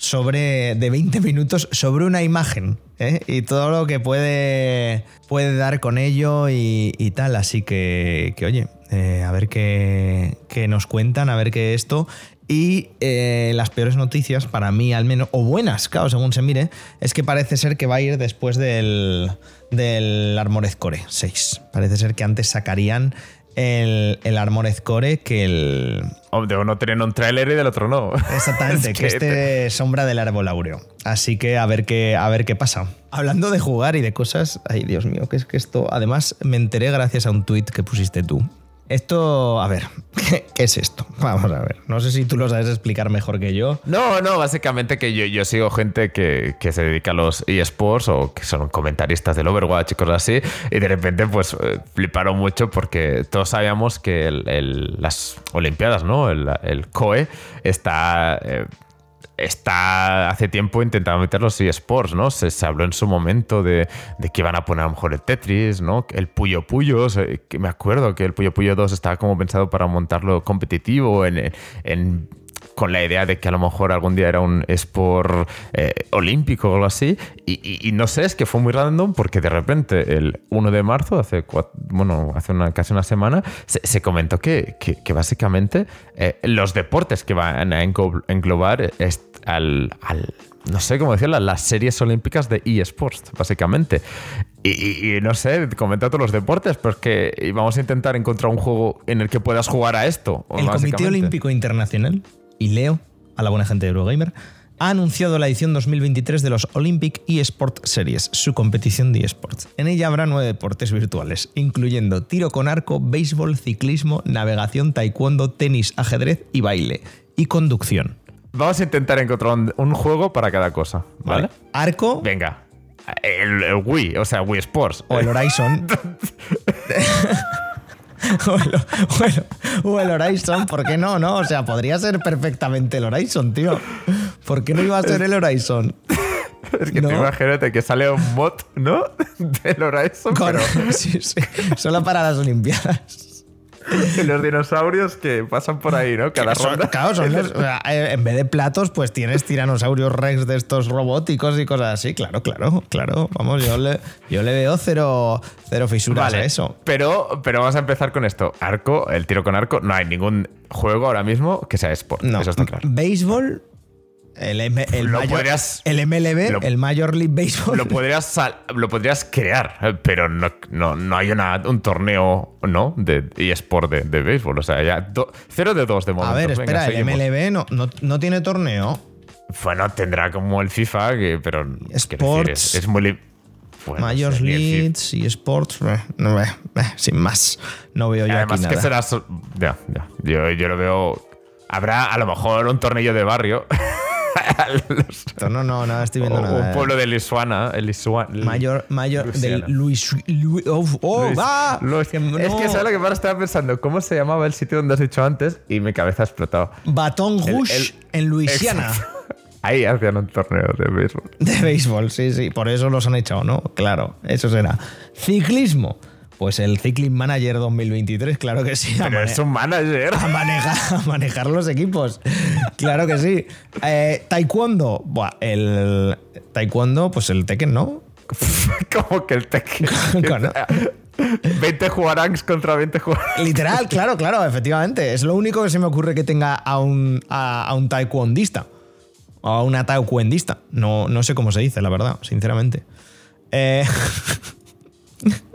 A: sobre de 20 minutos sobre una imagen ¿eh? y todo lo que puede, puede dar con ello y, tal. Así que, oye, eh, a ver qué, nos cuentan, a ver qué esto. Y eh, las peores noticias, para mí al menos, o buenas, claro, según se mire, es que parece ser que va a ir después del, del Armored Core 6. Parece ser que antes sacarían el, el Armored Core que el.
B: De uno tienen un tráiler y del otro no.
A: Exactamente, que, este sombra del árbol áureo. Así que a ver qué, a ver qué pasa. Hablando de jugar y de cosas, ay Dios mío, que es que esto. Además, me enteré gracias a un tuit que pusiste tú esto, a ver, ¿qué, es esto? Vamos a ver. No sé si tú lo sabes explicar mejor que yo.
B: No, no, básicamente que yo, yo sigo gente que, se dedica a los eSports o que son comentaristas del Overwatch y cosas así, y de repente pues eh, fliparon mucho porque todos sabíamos que las Olimpiadas, ¿no? El, el COE está... Eh, está hace tiempo intentando meter los eSports, ¿no? Se, habló en su momento de, que iban a poner a lo mejor el Tetris, ¿no? El Puyo Puyo, que me acuerdo que el Puyo Puyo 2 estaba como pensado para montarlo competitivo en, con la idea de que a lo mejor algún día era un sport eh, olímpico o algo así. Y, no sé, es que fue muy random porque de repente el 1 de marzo, hace, bueno, hace una, casi una semana, se, comentó que, que, básicamente eh, los deportes que van a englobar al, no sé cómo decirlo, las series olímpicas de eSports, básicamente. Y, no sé, comenta todos los deportes, pero es que vamos a intentar encontrar un juego en el que puedas jugar a esto.
A: El Comité Olímpico Internacional y Leo, a la buena gente de Eurogamer, ha anunciado la edición 2023 de los Olympic eSport Series, su competición de eSports. En ella habrá nueve deportes virtuales, incluyendo tiro con arco, béisbol, ciclismo, navegación, taekwondo, tenis, ajedrez y baile, y conducción.
B: Vamos a intentar encontrar un, un juego para cada cosa, ¿vale?
A: Arco
B: Venga. El, el Wii, o sea, Wii Sports.
A: o el Horizon. o, el, o el- o el Horizon, ¿por qué no? no? O sea, podría ser perfectamente el Horizon, tío. ¿Por qué no iba a ser el Horizon?
B: Es que
A: No.
B: te imagínate que sale un mod, ¿no? Del Horizon,
A: Con-
B: pero
A: sí, sí, solo para las Olimpiadas.
B: los dinosaurios que pasan por ahí, ¿no? Cada
A: Son-
B: ronda.
A: claro, son los- o sea, eh, en vez de platos, pues tienes tiranosaurios rex de estos robóticos y cosas así. Claro, claro, claro. Vamos, yo le, yo le veo cero, cero fisuras a eso.
B: Pero, pero vamos a empezar con esto. Arco, el tiro con arco. No hay ningún juego ahora mismo que sea sport.
A: No,
B: Eso está claro.
A: béisbol, el, M- el,
B: Lo
A: Major,
B: podrías-
A: el MLB,
B: lo-
A: el Major League Baseball.
B: Lo podrías, lo podrías crear, pero no, no, no hay una- un torneo, ¿no? De eSport de, de béisbol. O sea, ya 0 de 2 de momento.
A: a ver,
B: Venga,
A: espera, el. MLB no, no, no tiene torneo.
B: Bueno, tendrá como el FIFA, que, pero. decir,
A: Sports.
B: es, es muy. bueno,
A: Major. Leagues y Sports, eh, no, eh, eh, sin más. No veo yo
B: Además,
A: aquí
B: que
A: nada.
B: será. so- Ya, ya. Yo, yo lo veo. Habrá a lo mejor un tornillo de barrio.
A: No, no, estoy viendo
B: o
A: nada.
B: un
A: eh.
B: pueblo de Lisuana. El Lisuana
A: Mayor, mayor
B: Luisiana.
A: del Luis. Lu- oh, oh,
B: Luis-
A: va.
B: Luis-
A: Que
B: Es que sabes lo que pasa, estaba pensando, ¿cómo se llamaba el sitio donde has dicho antes? Y mi cabeza ha explotado.
A: Baton
B: El-
A: Rouge
B: el-
A: en Luisiana.
B: Exacto. Ahí hacían un torneo de béisbol.
A: De béisbol, sí, sí. Por eso los han echado, ¿no? Claro, eso será. Ciclismo. Pues el Cycling Manager 2023, claro que sí.
B: Pero es un manager.
A: a manejar, a manejar los equipos. Claro que sí. Eh, taekwondo. Buah, el taekwondo, pues el Tekken, ¿no?
B: Como que el Tekken.
A: Claro.
B: 20 jugarangs contra 20 jugarangs.
A: Literal, claro, claro, efectivamente. Es lo único que se me ocurre que tenga a un, a, a un taekwondista. O a una taekwondista. No, no sé cómo se dice, la verdad, sinceramente. Eh,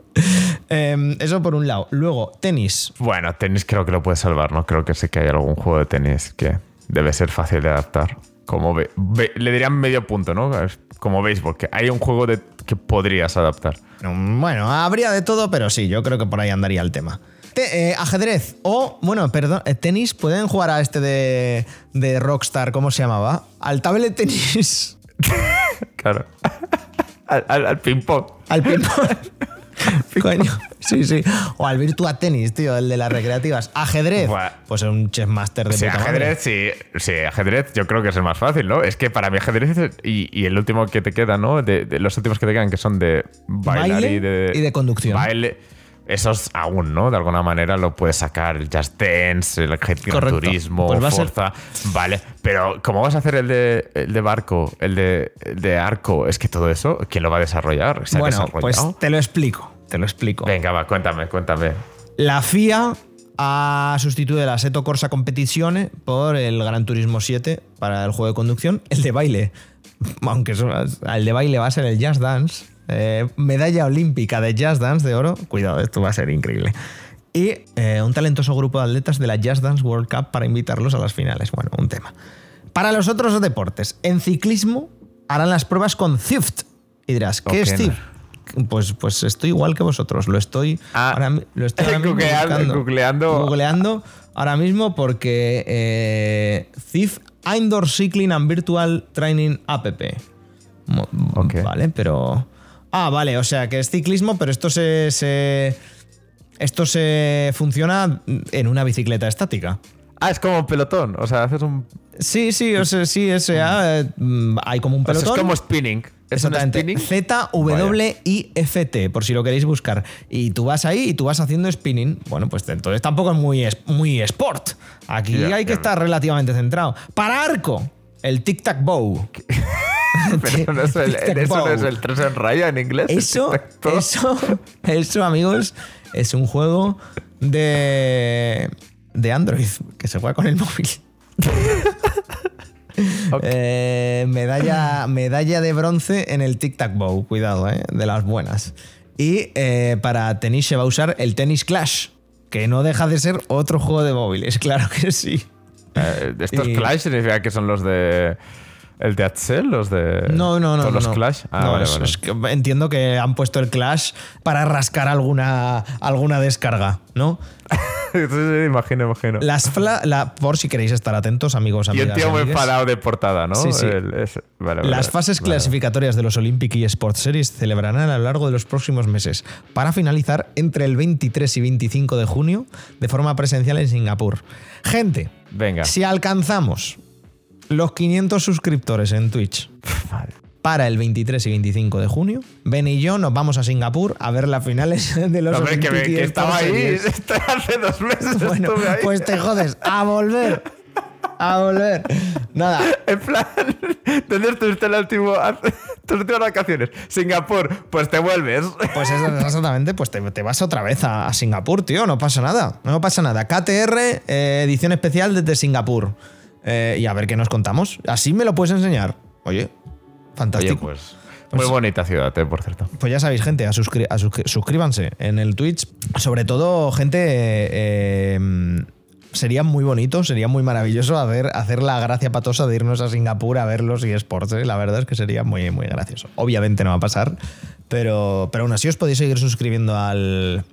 A: em, eso por un lado. Luego, tenis.
B: Bueno, tenis creo que lo puede salvar, ¿no? Creo que sí que hay algún juego de tenis que debe ser fácil de adaptar. Como ve- ve- le dirían medio punto, ¿no? Como béisbol, que hay un juego de, que podrías adaptar.
A: Mm, Bueno, habría de todo, pero sí, yo creo que por ahí andaría el tema. Te- eh, ajedrez o, bueno, perdón, eh, tenis, pueden jugar a este de, de Rockstar, ¿cómo se llamaba? Al tablet tenis.
B: Claro. al, al- al ping-pong.
A: Al ping-pong. Coño, sí, sí. O al Virtua Tennis, tío, el de las recreativas. Ajedrez.
B: Buah.
A: Pues un chess master de
B: Sí,
A: puta madre.
B: ajedrez, sí, sí, ajedrez yo creo que es el más fácil, ¿no? Es que para mí ajedrez es- y, y el último que te queda, ¿no? De, de los últimos que te quedan que son de bailar
A: Baile
B: y de,
A: y de conducción.
B: Baile. Esos aún, ¿no? De alguna manera lo puedes sacar el Just Dance, el Gran. Turismo,
A: Pues va a ser-
B: Forza. Vale, pero ¿cómo vas a hacer el de, el de barco, el de, el de arco? Es que todo eso, ¿quién lo va a desarrollar? ¿Se ha
A: Bueno, pues te lo explico. Te lo explico.
B: Venga, va, cuéntame, cuéntame.
A: La FIA ha sustituido el Assetto Corsa Competizione por el Gran Turismo 7 para el juego de conducción, el de baile. Aunque el de baile va a ser el Jazz Dance. Eh, medalla olímpica de Jazz Dance de oro. Cuidado, esto va a ser increíble. Y eh, un talentoso grupo de atletas de la Jazz Dance World Cup para invitarlos a las finales. Bueno, un tema. Para los otros deportes, en ciclismo harán las pruebas con Zwift. Y dirás, ¿qué es
B: Ok.
A: Zwift? Pues, pues estoy igual que vosotros. Lo estoy,
B: Ah,
A: ahora, lo estoy ahora mismo
B: googleando- googleando.
A: Googleando ahora mismo porque eh, Thief Indoor Cycling and Virtual Training App. Mo-
B: Ok.
A: Vale, pero. Ah, vale, o sea que es ciclismo, pero esto se. se- esto se funciona en una bicicleta estática.
B: Ah, es como un pelotón, o sea, haces un...
A: Sí, sí, o sea, sí, o sea, eh, mm, hay como un
B: o sea,
A: pelotón.
B: es como spinning. Es
A: Exactamente.
B: spinning.
A: Z-W-I-F-T, por si lo queréis buscar. Y tú vas ahí y tú vas haciendo spinning. Bueno, pues entonces tampoco es muy, muy sport. Aquí hay que estar relativamente centrado. Para arco, el tic-tac-bow.
B: Pero no es el,
A: Tic-tac
B: eso no es el 3 en raya en inglés.
A: Eso, eso, eso, amigos, es un juego de, de Android que se juega con el móvil. Eh, medalla, medalla de bronce en el Tic Tac Bow, cuidado, eh, de las buenas. Y eh, para tenis se va a usar el Tennis Clash, que no deja de ser otro juego de móviles, claro que sí.
B: Eh, estos
A: Y-
B: Clash significa que son los de ¿El de Axel? ¿Los de
A: No, no, no.
B: todos
A: no,
B: los
A: no.
B: Clash? Ah,
A: No,
B: vale,
A: es-
B: vale.
A: es que entiendo que han puesto el Clash para rascar alguna, alguna descarga, ¿no?
B: Imagino, imagino.
A: Las fla- la- por si queréis estar atentos, amigos,
B: y
A: amigas.
B: un tío muy enfadado de portada, ¿no?
A: Sí, sí.
B: El- vale, vale,
A: Las fases clasificatorias de los Olympic y Sports Series se celebrarán a lo largo de los próximos meses, para finalizar entre el 23 y 25 de junio de forma presencial en Singapur. Gente,
B: Venga.
A: si alcanzamos los 500 suscriptores en Twitch
B: Vale.
A: para el 23 y 25 de junio, Ben y yo nos vamos a Singapur a ver las finales de los
B: Hombre, que, me- que estaba ahí. Hace dos meses
A: Bueno,
B: estuve ahí.
A: pues te jodes, a volver. A volver. Nada,
B: En plan, ¿dónde estuviste el último, tus últimas vacaciones? Singapur, pues te vuelves.
A: Pues es exactamente, pues te, te vas otra vez a, a Singapur, tío, no pasa nada, no pasa nada. KTR, eh, edición especial desde Singapur. Eh, y a ver qué nos contamos. Así me lo puedes enseñar. Oye,
B: Oye,
A: fantástico.
B: pues,
A: Pues-
B: muy bonita ciudad, eh, por cierto.
A: Pues ya sabéis, gente, a, suscri- a suscri- suscríbanse en el Twitch. Sobre todo, gente, eh, eh, sería muy bonito, sería muy maravilloso hacer, hacer la gracia patosa de irnos a Singapur a ver los eSports. ¿eh? La verdad es que sería muy, muy gracioso. Obviamente no va a pasar, pero, pero aún así os podéis seguir suscribiendo al,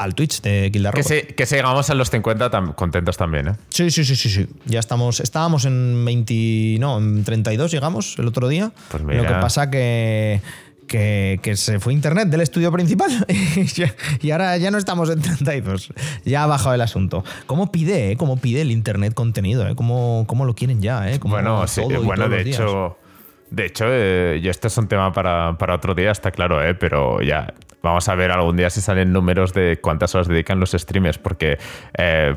A: al Twitch de Kilda
B: Que, si, que llegamos a los 50 tam- contentos también, ¿eh?
A: Sí, sí, sí, sí, sí. Ya estamos. Estábamos en 20. No, en 32 llegamos el otro día.
B: Pues mira.
A: Lo que pasa que. Que, que se fue internet del estudio principal y ahora ya no estamos en 32. Ya ha bajado el asunto. ¿Cómo pide, eh? ¿Cómo pide el internet contenido? Eh? ¿Cómo, cómo lo quieren ya? Eh?
B: Bueno, sí, bueno, de hecho, de hecho, eh, y esto es un tema para, para otro día, está claro, ¿eh? pero ya vamos a ver algún día si salen números de cuántas horas dedican los streamers, porque eh,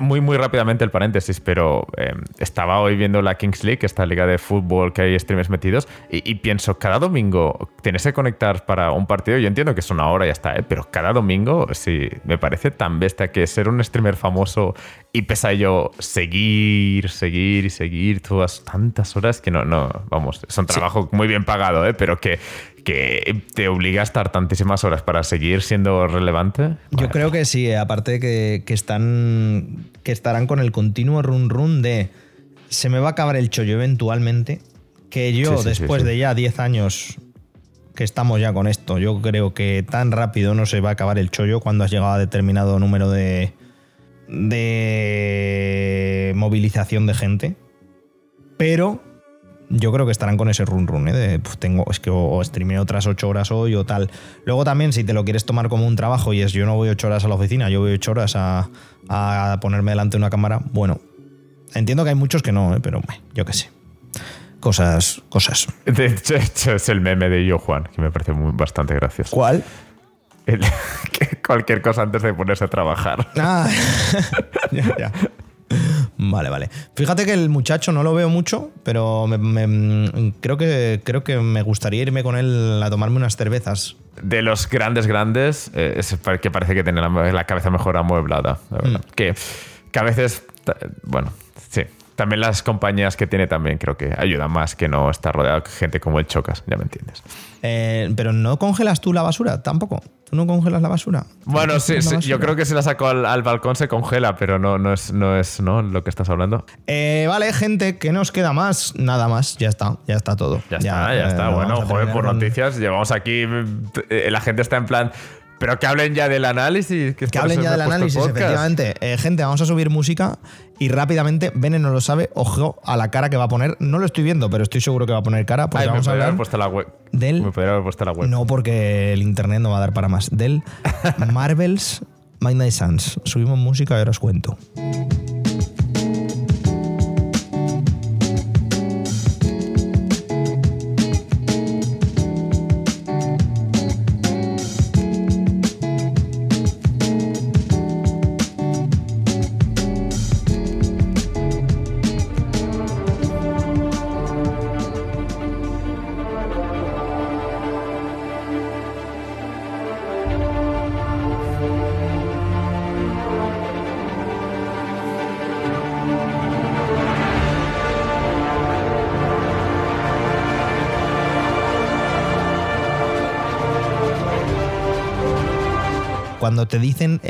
B: muy, muy rápidamente el paréntesis, pero eh, estaba hoy viendo la Kings League, esta liga de fútbol que hay streamers metidos, y, y pienso, cada domingo tienes que conectar para un partido, yo entiendo que es una hora y ya está, ¿eh? pero cada domingo, sí, me parece tan bestia que ser un streamer famoso y pese a ello seguir, seguir y seguir todas tantas horas que no, no, vamos, es un trabajo muy bien pagado, ¿eh? pero que, que te obliga a estar tantísimas horas para seguir siendo relevante.
A: Yo creo que sí, eh, aparte de que, que están que estarán con el continuo run run de se me va a acabar el chollo eventualmente, que yo
B: Sí, sí, sí,
A: después
B: sí.
A: de ya 10 años que estamos ya con esto, yo creo que tan rápido no se va a acabar el chollo cuando has llegado a determinado número de de movilización de gente. Pero yo creo que estarán con ese run run, ¿eh? De, "Puf, tengo, es que o, o streameo otras ocho horas hoy o tal. Luego también, si te lo quieres tomar como un trabajo y es yo no voy ocho horas a la oficina, yo voy ocho horas a, a ponerme delante de una cámara, bueno, entiendo que hay muchos que no, ¿eh? pero bueno, yo qué sé. Cosas, cosas.
B: De hecho, es el meme de yo, Juan, que me parece muy, bastante gracioso.
A: ¿Cuál?
B: El- cualquier cosa antes de ponerse a trabajar.
A: Ah, ya, ya. Vale, vale. Fíjate que el muchacho no lo veo mucho, pero me- me- creo, que, creo que me gustaría irme con él a tomarme unas cervezas.
B: De los grandes, grandes, eh, es que parece que tiene la, la cabeza mejor amueblada. la verdad.
A: Mm.
B: Que, que a veces, bueno, sí. También las compañías que tiene también creo que ayudan más que no estar rodeado de gente como el Chocas, ya me entiendes.
A: Eh, pero no congelas tú la basura, tampoco. ¿Tú no congelas la basura?
B: Bueno,
A: ¿No
B: sí, yo creo que si la saco al, al balcón se congela, pero no, no es, no es ¿no? lo que estás hablando.
A: Eh, vale, gente, ¿qué nos queda más? Nada más, ya está, ya está todo.
B: Ya, está, ya
A: eh,
B: está.
A: vamos
B: Bueno, joder, por
A: con-
B: noticias, llevamos aquí. eh, la gente está en plan. Pero que hablen ya del análisis.
A: Que hablen ya del análisis,
B: podcast.
A: efectivamente. Eh, gente, vamos a subir música y rápidamente, Bene no lo sabe, ojo a la cara que va a poner. No lo estoy viendo, pero estoy seguro que va a poner cara porque
B: Ay, me
A: vamos a hablar
B: haber puesto la web.
A: del-
B: Me podría haber puesto la web.
A: No, porque el internet no va a dar para más. Del Marvel's Midnight Suns. Subimos música y ahora os cuento.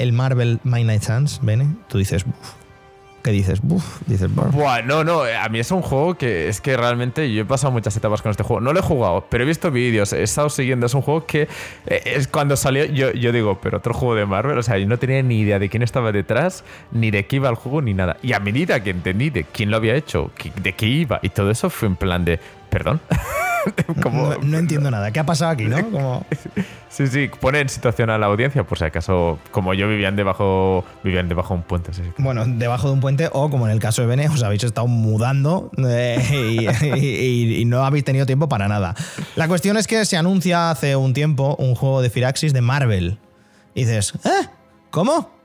A: El Marvel Midnight Suns, Bene, tú dices, "Uf, que dices, Buf, dices,
B: no, no, a mí es un juego que es que realmente yo he pasado muchas etapas con este juego. No lo he jugado, pero he visto vídeos, he estado siguiendo. Es un juego que eh, es cuando salió, yo, yo digo, pero otro juego de Marvel, o sea, yo no tenía ni idea de quién estaba detrás, ni de qué iba el juego, ni nada. Y a medida que entendí de quién lo había hecho, de qué iba y todo eso, fue en plan de, perdón. Como-
A: no, no entiendo nada. ¿Qué ha pasado aquí, no? Como,
B: Sí, sí, pone en situación a la audiencia, por si acaso, como yo vivían debajo, vivían debajo de un puente. sí, sí.
A: bueno, debajo de un puente o como en el caso de Bene, os habéis estado mudando eh, y, y- y no habéis tenido tiempo para nada. La cuestión es que se anuncia hace un tiempo un juego de Firaxis de Marvel. Y dices, ¿eh? ¿Cómo?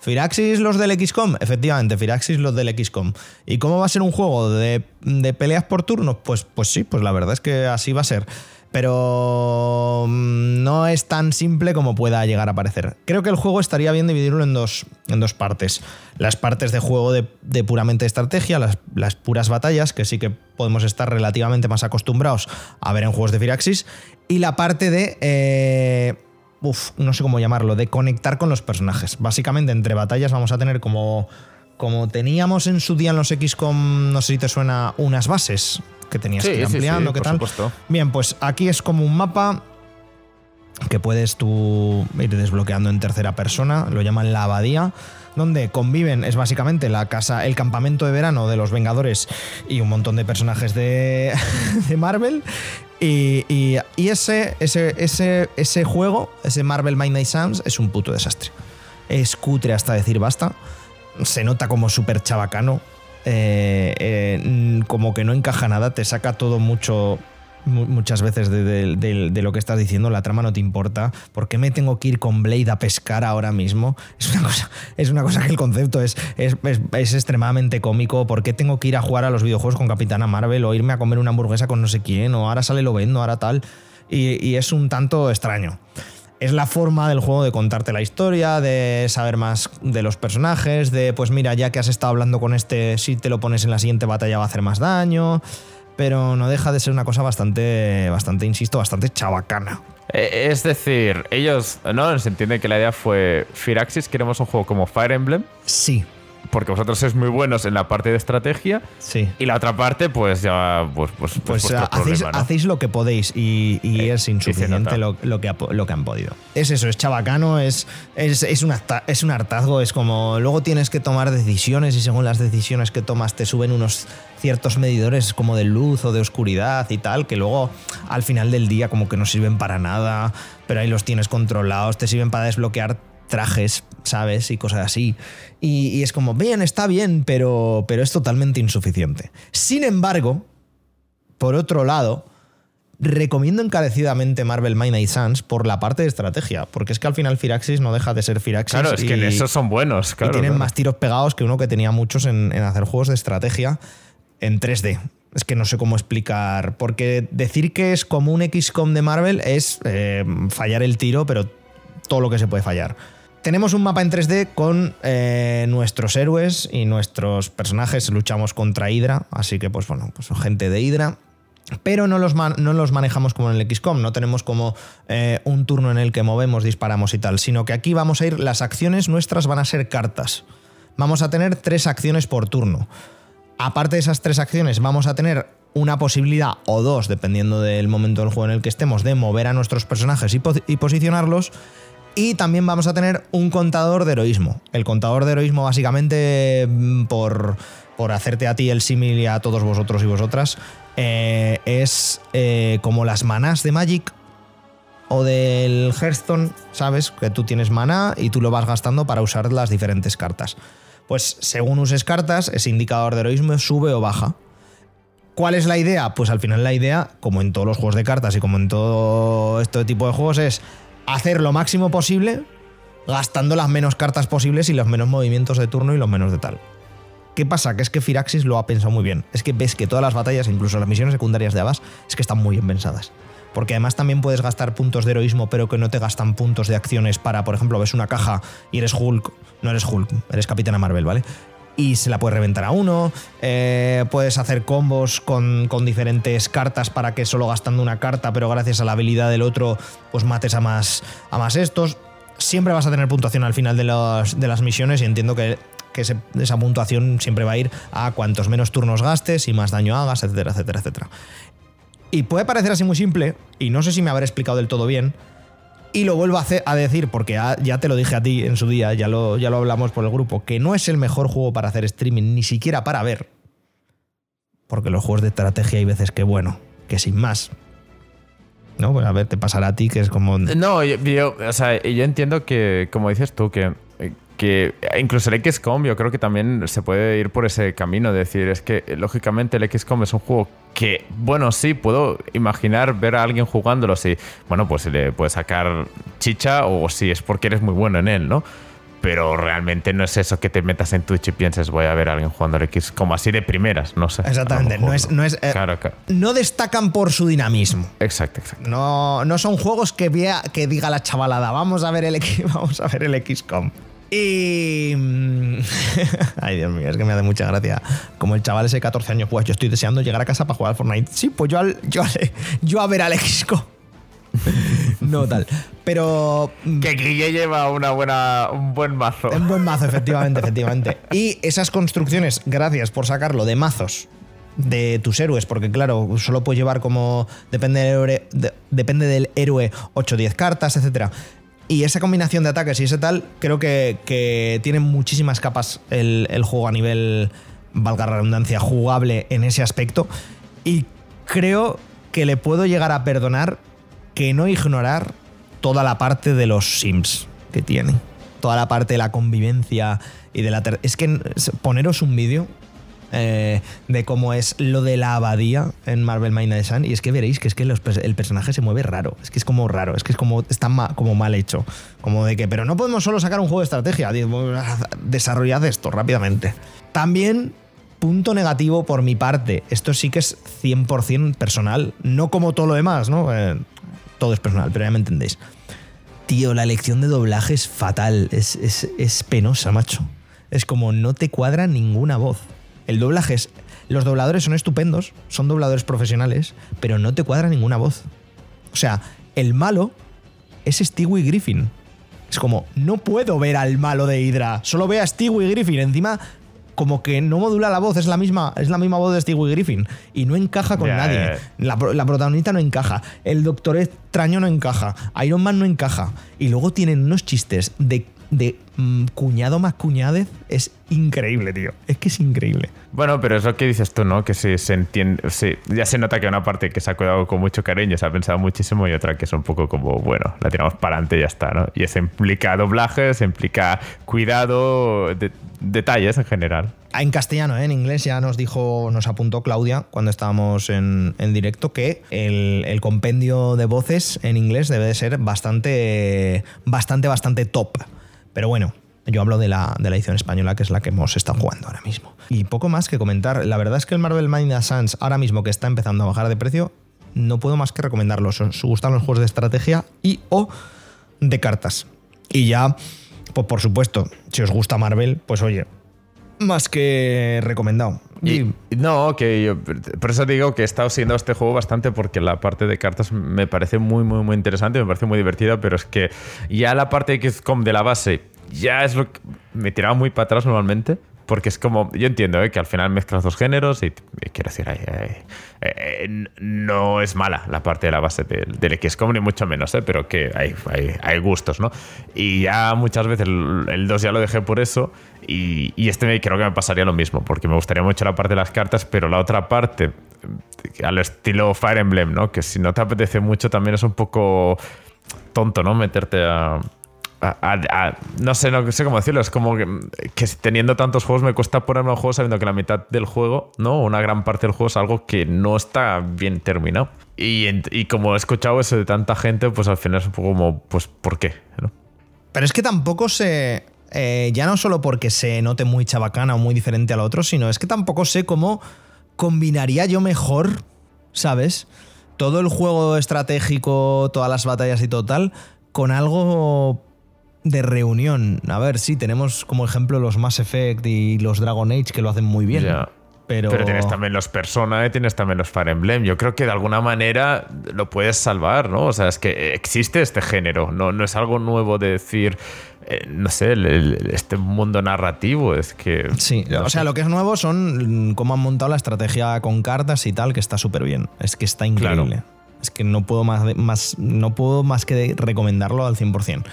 A: Firaxis los del XCOM, efectivamente, Firaxis los del XCOM. ¿Y cómo va a ser un juego de, de peleas por turnos? Pues, pues sí, pues la verdad es que así va a ser. Pero mm, no es tan simple como pueda llegar a parecer. Creo que el juego estaría bien dividirlo en dos, en dos partes. Las partes de juego de, de puramente estrategia, las, las puras batallas, que sí que podemos estar relativamente más acostumbrados a ver en juegos de Firaxis. Y la parte de... eh, uf, no sé cómo llamarlo, de conectar con los personajes. Básicamente, entre batallas vamos a tener como, como teníamos en su día en los XCOM, no sé si te suena, unas bases que tenías
B: Sí,
A: que ir
B: sí, sí,
A: ampliando, ¿qué
B: por
A: tal?
B: supuesto.
A: Bien, pues aquí es como un mapa que puedes tú ir desbloqueando en tercera persona, lo llaman la abadía, donde conviven, es básicamente la casa, el campamento de verano de los Vengadores y un montón de personajes de, Marvel. Y, ese, ese, ese, ese juego, ese Marvel Midnight Suns, es un puto desastre. Es cutre hasta decir basta. Se nota como súper chabacano. eh, eh, como que no encaja nada, te saca todo mucho mu- muchas veces de, lo que estás diciendo, la trama no te importa. ¿Por qué me tengo que ir con Blade a pescar ahora mismo? Es una cosa, es una cosa que el concepto es, es, es- extremadamente cómico. ¿Por qué tengo que ir a jugar a los videojuegos con Capitana Marvel o irme a comer una hamburguesa con no sé quién? O ahora sale lo vendo, ahora tal. Y es un tanto extraño. Es la forma del juego de contarte la historia, de saber más de los personajes, de pues mira, ya que has estado hablando con este, si te lo pones en la siguiente batalla va a hacer más daño. Pero no deja de ser una cosa bastante, bastante, insisto, bastante chabacana.
B: Eh, Es decir, ellos, ¿no? Se entiende que la idea fue Firaxis, queremos un juego como Fire Emblem,
A: Sí,
B: porque vosotros sois muy buenos en la parte de estrategia,
A: sí.
B: y la otra parte, pues ya, pues, pues, pues
A: Pues hacéis,
B: problema, ¿no?
A: hacéis lo que podéis y, y
B: Eh,
A: es insuficiente lo, lo que, lo que han podido. Es eso, es chabacano, es, es, es, un es un hartazgo, es como luego tienes que tomar decisiones y según las decisiones que tomas te suben unos ciertos medidores como de luz o de oscuridad y tal, que luego al final del día como que no sirven para nada, pero ahí los tienes controlados, te sirven para desbloquear trajes, ¿sabes? Y cosas así. Y, y es como, bien, está bien, pero, pero es totalmente insuficiente. Sin embargo, por otro lado, recomiendo encarecidamente Marvel Midnight Suns por la parte de estrategia, porque es que al final Firaxis no deja de ser Firaxis.
B: Claro, es que
A: y-
B: eso son buenos, claro.
A: y tienen
B: claro.
A: más tiros pegados que uno que tenía muchos en, en hacer juegos de estrategia en 3D. Es que no sé cómo explicar. Porque decir que es como un XCOM de Marvel es eh, fallar el tiro, pero todo lo que se puede fallar. Tenemos un mapa en 3D con eh, nuestros héroes y nuestros personajes. Luchamos contra Hydra, así que, pues bueno, pues gente de Hydra. Pero no los, no los manejamos como en el XCOM, no tenemos como eh, un turno en el que movemos, disparamos y tal, sino que aquí vamos a ir, las acciones nuestras van a ser cartas. Vamos a tener tres acciones por turno. Aparte de esas tres acciones, vamos a tener una posibilidad o dos, dependiendo del momento del juego en el que estemos, de mover a nuestros personajes y posicionarlos. Y también vamos a tener un contador de heroísmo. El contador de heroísmo, básicamente, mm, por, por hacerte a ti el símil y a todos vosotros y vosotras, eh, es eh, como las manás de Magic o del Hearthstone, ¿sabes? Que tú tienes maná y tú lo vas gastando para usar las diferentes cartas. Pues según uses cartas, ese indicador de heroísmo sube o baja. ¿Cuál es la idea? Pues al final la idea, como en todos los juegos de cartas y como en todo este tipo de juegos, es hacer lo máximo posible gastando las menos cartas posibles y los menos movimientos de turno y los menos de tal. ¿Qué pasa? Que es que Firaxis lo ha pensado muy bien. Es que ves que todas las batallas, incluso las misiones secundarias de Abbas, es que están muy bien pensadas. Porque además también puedes gastar puntos de heroísmo, pero que no te gastan puntos de acciones para, por ejemplo, ves una caja y eres Hulk, no eres Hulk, eres Capitana Marvel, ¿vale? Y se la puedes reventar a uno, eh, puedes hacer combos con, con diferentes cartas para que solo gastando una carta, pero gracias a la habilidad del otro, pues mates a más, a más estos. Siempre vas a tener puntuación al final de, de las misiones y entiendo que, que esa puntuación siempre va a ir a cuantos menos turnos gastes y más daño hagas, etcétera, etcétera, etcétera. Y puede parecer así muy simple, y no sé si me habré explicado del todo bien, y lo vuelvo a, decir porque ya, ya te lo dije a ti en su día, ya lo, ya lo hablamos por el grupo, que no es el mejor juego para hacer streaming, ni siquiera para ver. Porque los juegos de estrategia hay veces que, bueno, que sin más. ¿No? Pues a ver, te pasará a ti que es como...
B: No, yo, yo- o sea, yo entiendo que, como dices tú, que, que incluso el XCOM yo creo que también se puede ir por ese camino. de decir, es que lógicamente el XCOM es un juego que, bueno, sí, puedo imaginar ver a alguien jugándolo si, bueno, pues le puedes sacar chicha o si es porque eres muy bueno en él, ¿no? Pero realmente no es eso que te metas en Twitch y pienses voy a ver a alguien jugando al XCOM así de primeras, no sé.
A: Exactamente,
B: mejor
A: no es- no es, eh,
B: claro, claro.
A: No destacan por su dinamismo.
B: Exacto, exacto.
A: No, no son juegos que, vea, que diga la chavalada, vamos a ver el, X- vamos a ver el XCOM. Y. mm, Ay, Dios mío, es que me hace mucha gracia. Como el chaval ese de 14 años, pues yo estoy deseando llegar a casa para jugar al Fortnite. Sí, pues yo, al- yo, al- yo a ver al XCOM. no tal. Pero. mm,
B: Que Guille lleva una buena, un buen mazo.
A: Un buen mazo, efectivamente, efectivamente. Y esas construcciones, gracias por sacarlo de mazos de tus héroes, porque claro, solo puedes llevar como. Depende del héroe, de- depende del héroe 8 o 10 cartas, etc. Y esa combinación de ataques y ese tal, creo que, que tiene muchísimas capas el, el juego a nivel, valga la redundancia, jugable en ese aspecto. Y creo que le puedo llegar a perdonar que no ignorar toda la parte de los Sims que tiene. Toda la parte de la convivencia y de la... Es que poneros un vídeo eh, de cómo es lo de la abadía en Marvel Midnight Sun y es que veréis que es que el personaje se mueve raro. Es que es como raro, es que es como está como mal hecho. Como de que, pero no podemos solo sacar un juego de estrategia. Desarrollad esto rápidamente. También punto negativo por mi parte. Esto sí que es 100% personal, no como todo lo demás, ¿no? Eh, todo es personal, pero ya me entendéis. Tío, la elección de doblaje es fatal, es, es- es penosa, macho. Es como no te cuadra ninguna voz. El doblaje es... Los dobladores son estupendos, son dobladores profesionales, pero no te cuadra ninguna voz. O sea, el malo es Stewie Griffin. Es como, no puedo ver al malo de Hydra, solo ve a Stewie Griffin. Encima, como que no modula la voz, es la misma, es la misma voz de Stewie Griffin. Y no encaja con nadie. la protagonista no encaja. El Doctor Extraño no encaja. Iron Man no encaja. Y luego tienen unos chistes de, de mm, cuñado más cuñadez. Es increíble, tío. Es que es increíble.
B: Bueno, pero es lo que dices tú, ¿no? Que sí se entiende. ya se nota que una parte que se ha cuidado con mucho cariño, se ha pensado muchísimo, y otra que es un poco como, bueno, la tiramos para adelante y ya está, ¿no? Y eso implica doblajes, implica cuidado, de- detalles en general.
A: Ah, En castellano, ¿eh? en inglés ya nos dijo, nos apuntó Claudia cuando estábamos en, en directo que el, el compendio de voces en inglés debe de ser bastante, bastante, bastante top. Pero bueno, yo hablo de la, de la edición española, que es la que hemos estado jugando ahora mismo. Y poco más que comentar. La verdad es que el Marvel Midnight Suns, ahora mismo que está empezando a bajar de precio, no puedo más que recomendarlo. Si gustan los juegos de estrategia y o de cartas. Y ya, pues por supuesto, si os gusta Marvel, pues oye, más que recomendado.
B: Y, no, que yo, por eso digo que he estado siguiendo este juego bastante porque la parte de cartas me parece muy, muy, muy interesante, me parece muy divertida, pero es que ya la parte de XCOM de la base ya es lo que me tiraba muy para atrás normalmente. Porque es como, yo entiendo ¿eh? que al final mezclas dos géneros y, quiero decir, ay, eh, no es mala la parte de la base del, del XCOM, ni mucho menos, ¿eh? pero que hay, gustos, ¿no? Y ya muchas veces el, el 2 ya lo dejé por eso y, y este me- creo que me pasaría lo mismo, porque me gustaría mucho la parte de las cartas, pero la otra parte, al estilo Fire Emblem, ¿no? Que si no te apetece mucho también es un poco tonto, ¿no? Meterte a... no sé, no sé cómo decirlo. Es como que, teniendo tantos juegos me cuesta ponerme un juego sabiendo que la mitad del juego, ¿no? Una gran parte del juego es algo que no está bien terminado. Y, y como he escuchado eso de tanta gente, pues al final es un poco como, pues, ¿por qué?
A: Pero es que tampoco se. eh, ya no solo porque se note muy chabacana o muy diferente al otro, sino es que tampoco sé cómo combinaría yo mejor, ¿sabes? Todo el juego estratégico, todas las batallas y todo tal, con algo de reunión. A ver, sí, tenemos como ejemplo los Mass Effect y los Dragon Age que lo hacen muy bien. Pero,
B: Pero tienes también los Persona y tienes también los Fire Emblem. Yo creo que de alguna manera lo puedes salvar, ¿no? O sea, es que existe este género. No, no es algo nuevo de decir eh, no sé, el- el- este mundo narrativo es que...
A: Sí,
B: no
A: o sea,
B: sé.
A: lo que es nuevo son cómo han montado la estrategia con cartas y tal, que está súper bien. Es que está increíble.
B: Claro.
A: Es que no puedo más, más, no puedo más que recomendarlo al 100%.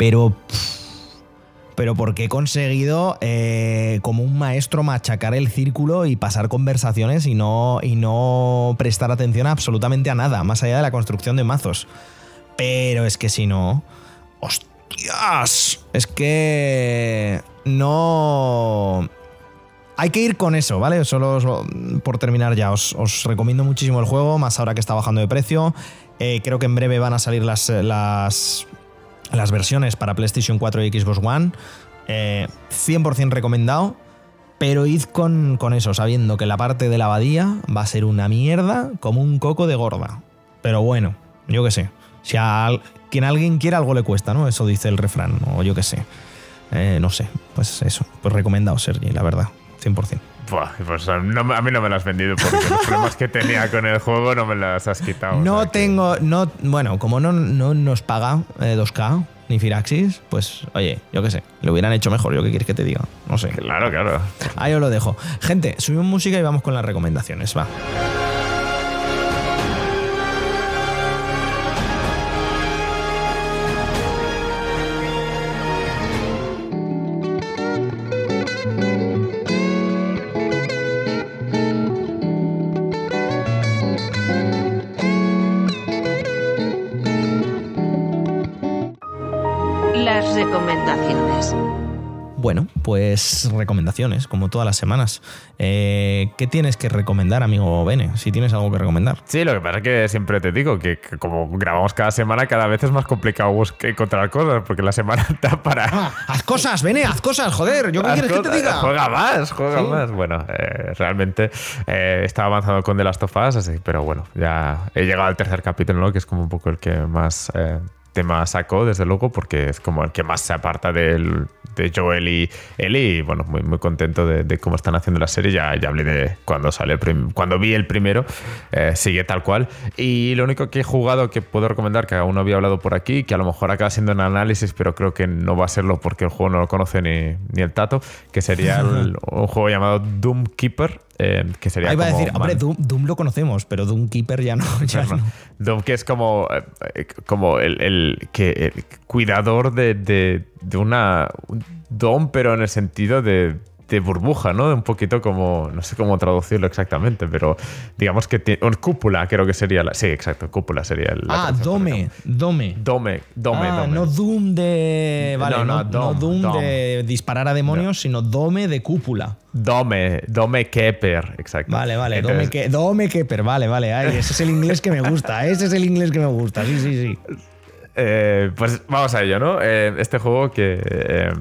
A: Pero, pero porque he conseguido eh, como un maestro machacar el círculo y pasar conversaciones y no, y no prestar atención absolutamente a nada, más allá de la construcción de mazos. Pero es que si no. ¡Hostias! Es que. No. Hay que ir con eso, ¿vale? Solo por terminar ya, os, os recomiendo muchísimo el juego, más ahora que está bajando de precio. Eh, creo que en breve van a salir las, las, las versiones para PlayStation 4 y Xbox One. Eh, 100% recomendado. Pero id con, con eso, sabiendo que la parte de la abadía va a ser una mierda como un coco de gorda. Pero bueno, yo qué sé. Si a quien alguien quiera algo le cuesta, ¿no? Eso dice el refrán, o yo qué sé. Eh, no sé, pues eso. Pues recomendado, Sergi, la verdad. 100%.
B: Pues no a mí no me lo has vendido porque los problemas que tenía con el juego no me las has quitado. o
A: No
B: que-
A: tengo, no, bueno, como no, no nos paga eh, 2K ni Firaxis, pues oye, yo qué sé, lo hubieran hecho mejor, yo qué quieres que te diga, no sé.
B: Claro, claro.
A: Ahí os lo dejo. Gente, subimos música y vamos con las recomendaciones, va. Pues recomendaciones, como todas las semanas. Eh, ¿Qué tienes que recomendar, amigo Bene? Si tienes algo que recomendar.
B: Sí, lo que pasa es que siempre te digo que, que como grabamos cada semana, cada vez es más complicado encontrar cosas porque la semana está para.
A: Ah, haz cosas, Bene, haz cosas, joder, ¿yo qué
B: Haz
A: quieres que te diga?
B: Juega más, juega
A: Sí.
B: más. Bueno, eh, realmente eh, estaba avanzando con The Last of Us, así, pero bueno, ya he llegado al tercer capítulo, ¿no? que es como un poco el que más tema sacó, desde luego, porque es como el que más se aparta del, de Joel y Ellie. Y bueno, muy, muy contento de, de cómo están haciendo la serie. Ya, ya hablé de cuando sale el cuando vi el primero, eh, sigue tal cual. Y lo único que he jugado que puedo recomendar, que aún no había hablado por aquí, que a lo mejor acaba siendo un análisis, pero creo que no va a serlo porque el juego no lo conoce ni, ni el tato, que sería el- un juego llamado Doom Keeper. Eh, que sería
A: Ahí va a decir, hombre, Doom, Doom lo conocemos, pero Doom Keeper ya no. ya no.
B: Doom, que es como, eh, como el, el- que, el cuidador de, de- de una. un Dom, pero en el sentido de, de burbuja, ¿no? Un poquito como. No sé cómo traducirlo exactamente, pero digamos que tiene. cúpula, creo que sería la. Sí, exacto, cúpula sería la.
A: Ah, Dome. Dome.
B: Dome, Dome,
A: ah,
B: Dome.
A: no Doom de. Vale,
B: No,
A: no,
B: no,
A: no
B: Dom,
A: Doom
B: Dom.
A: de disparar a demonios, sino Dome de cúpula.
B: Dome, Dome Kepper, exacto.
A: Vale, vale,
B: Entonces,
A: Dome, que, Dome Keper, vale, vale. Ay, ese es el inglés que me gusta, ese es el inglés que me gusta, sí, sí, sí.
B: Eh, pues vamos a ello, ¿no? Eh, este juego que, eh,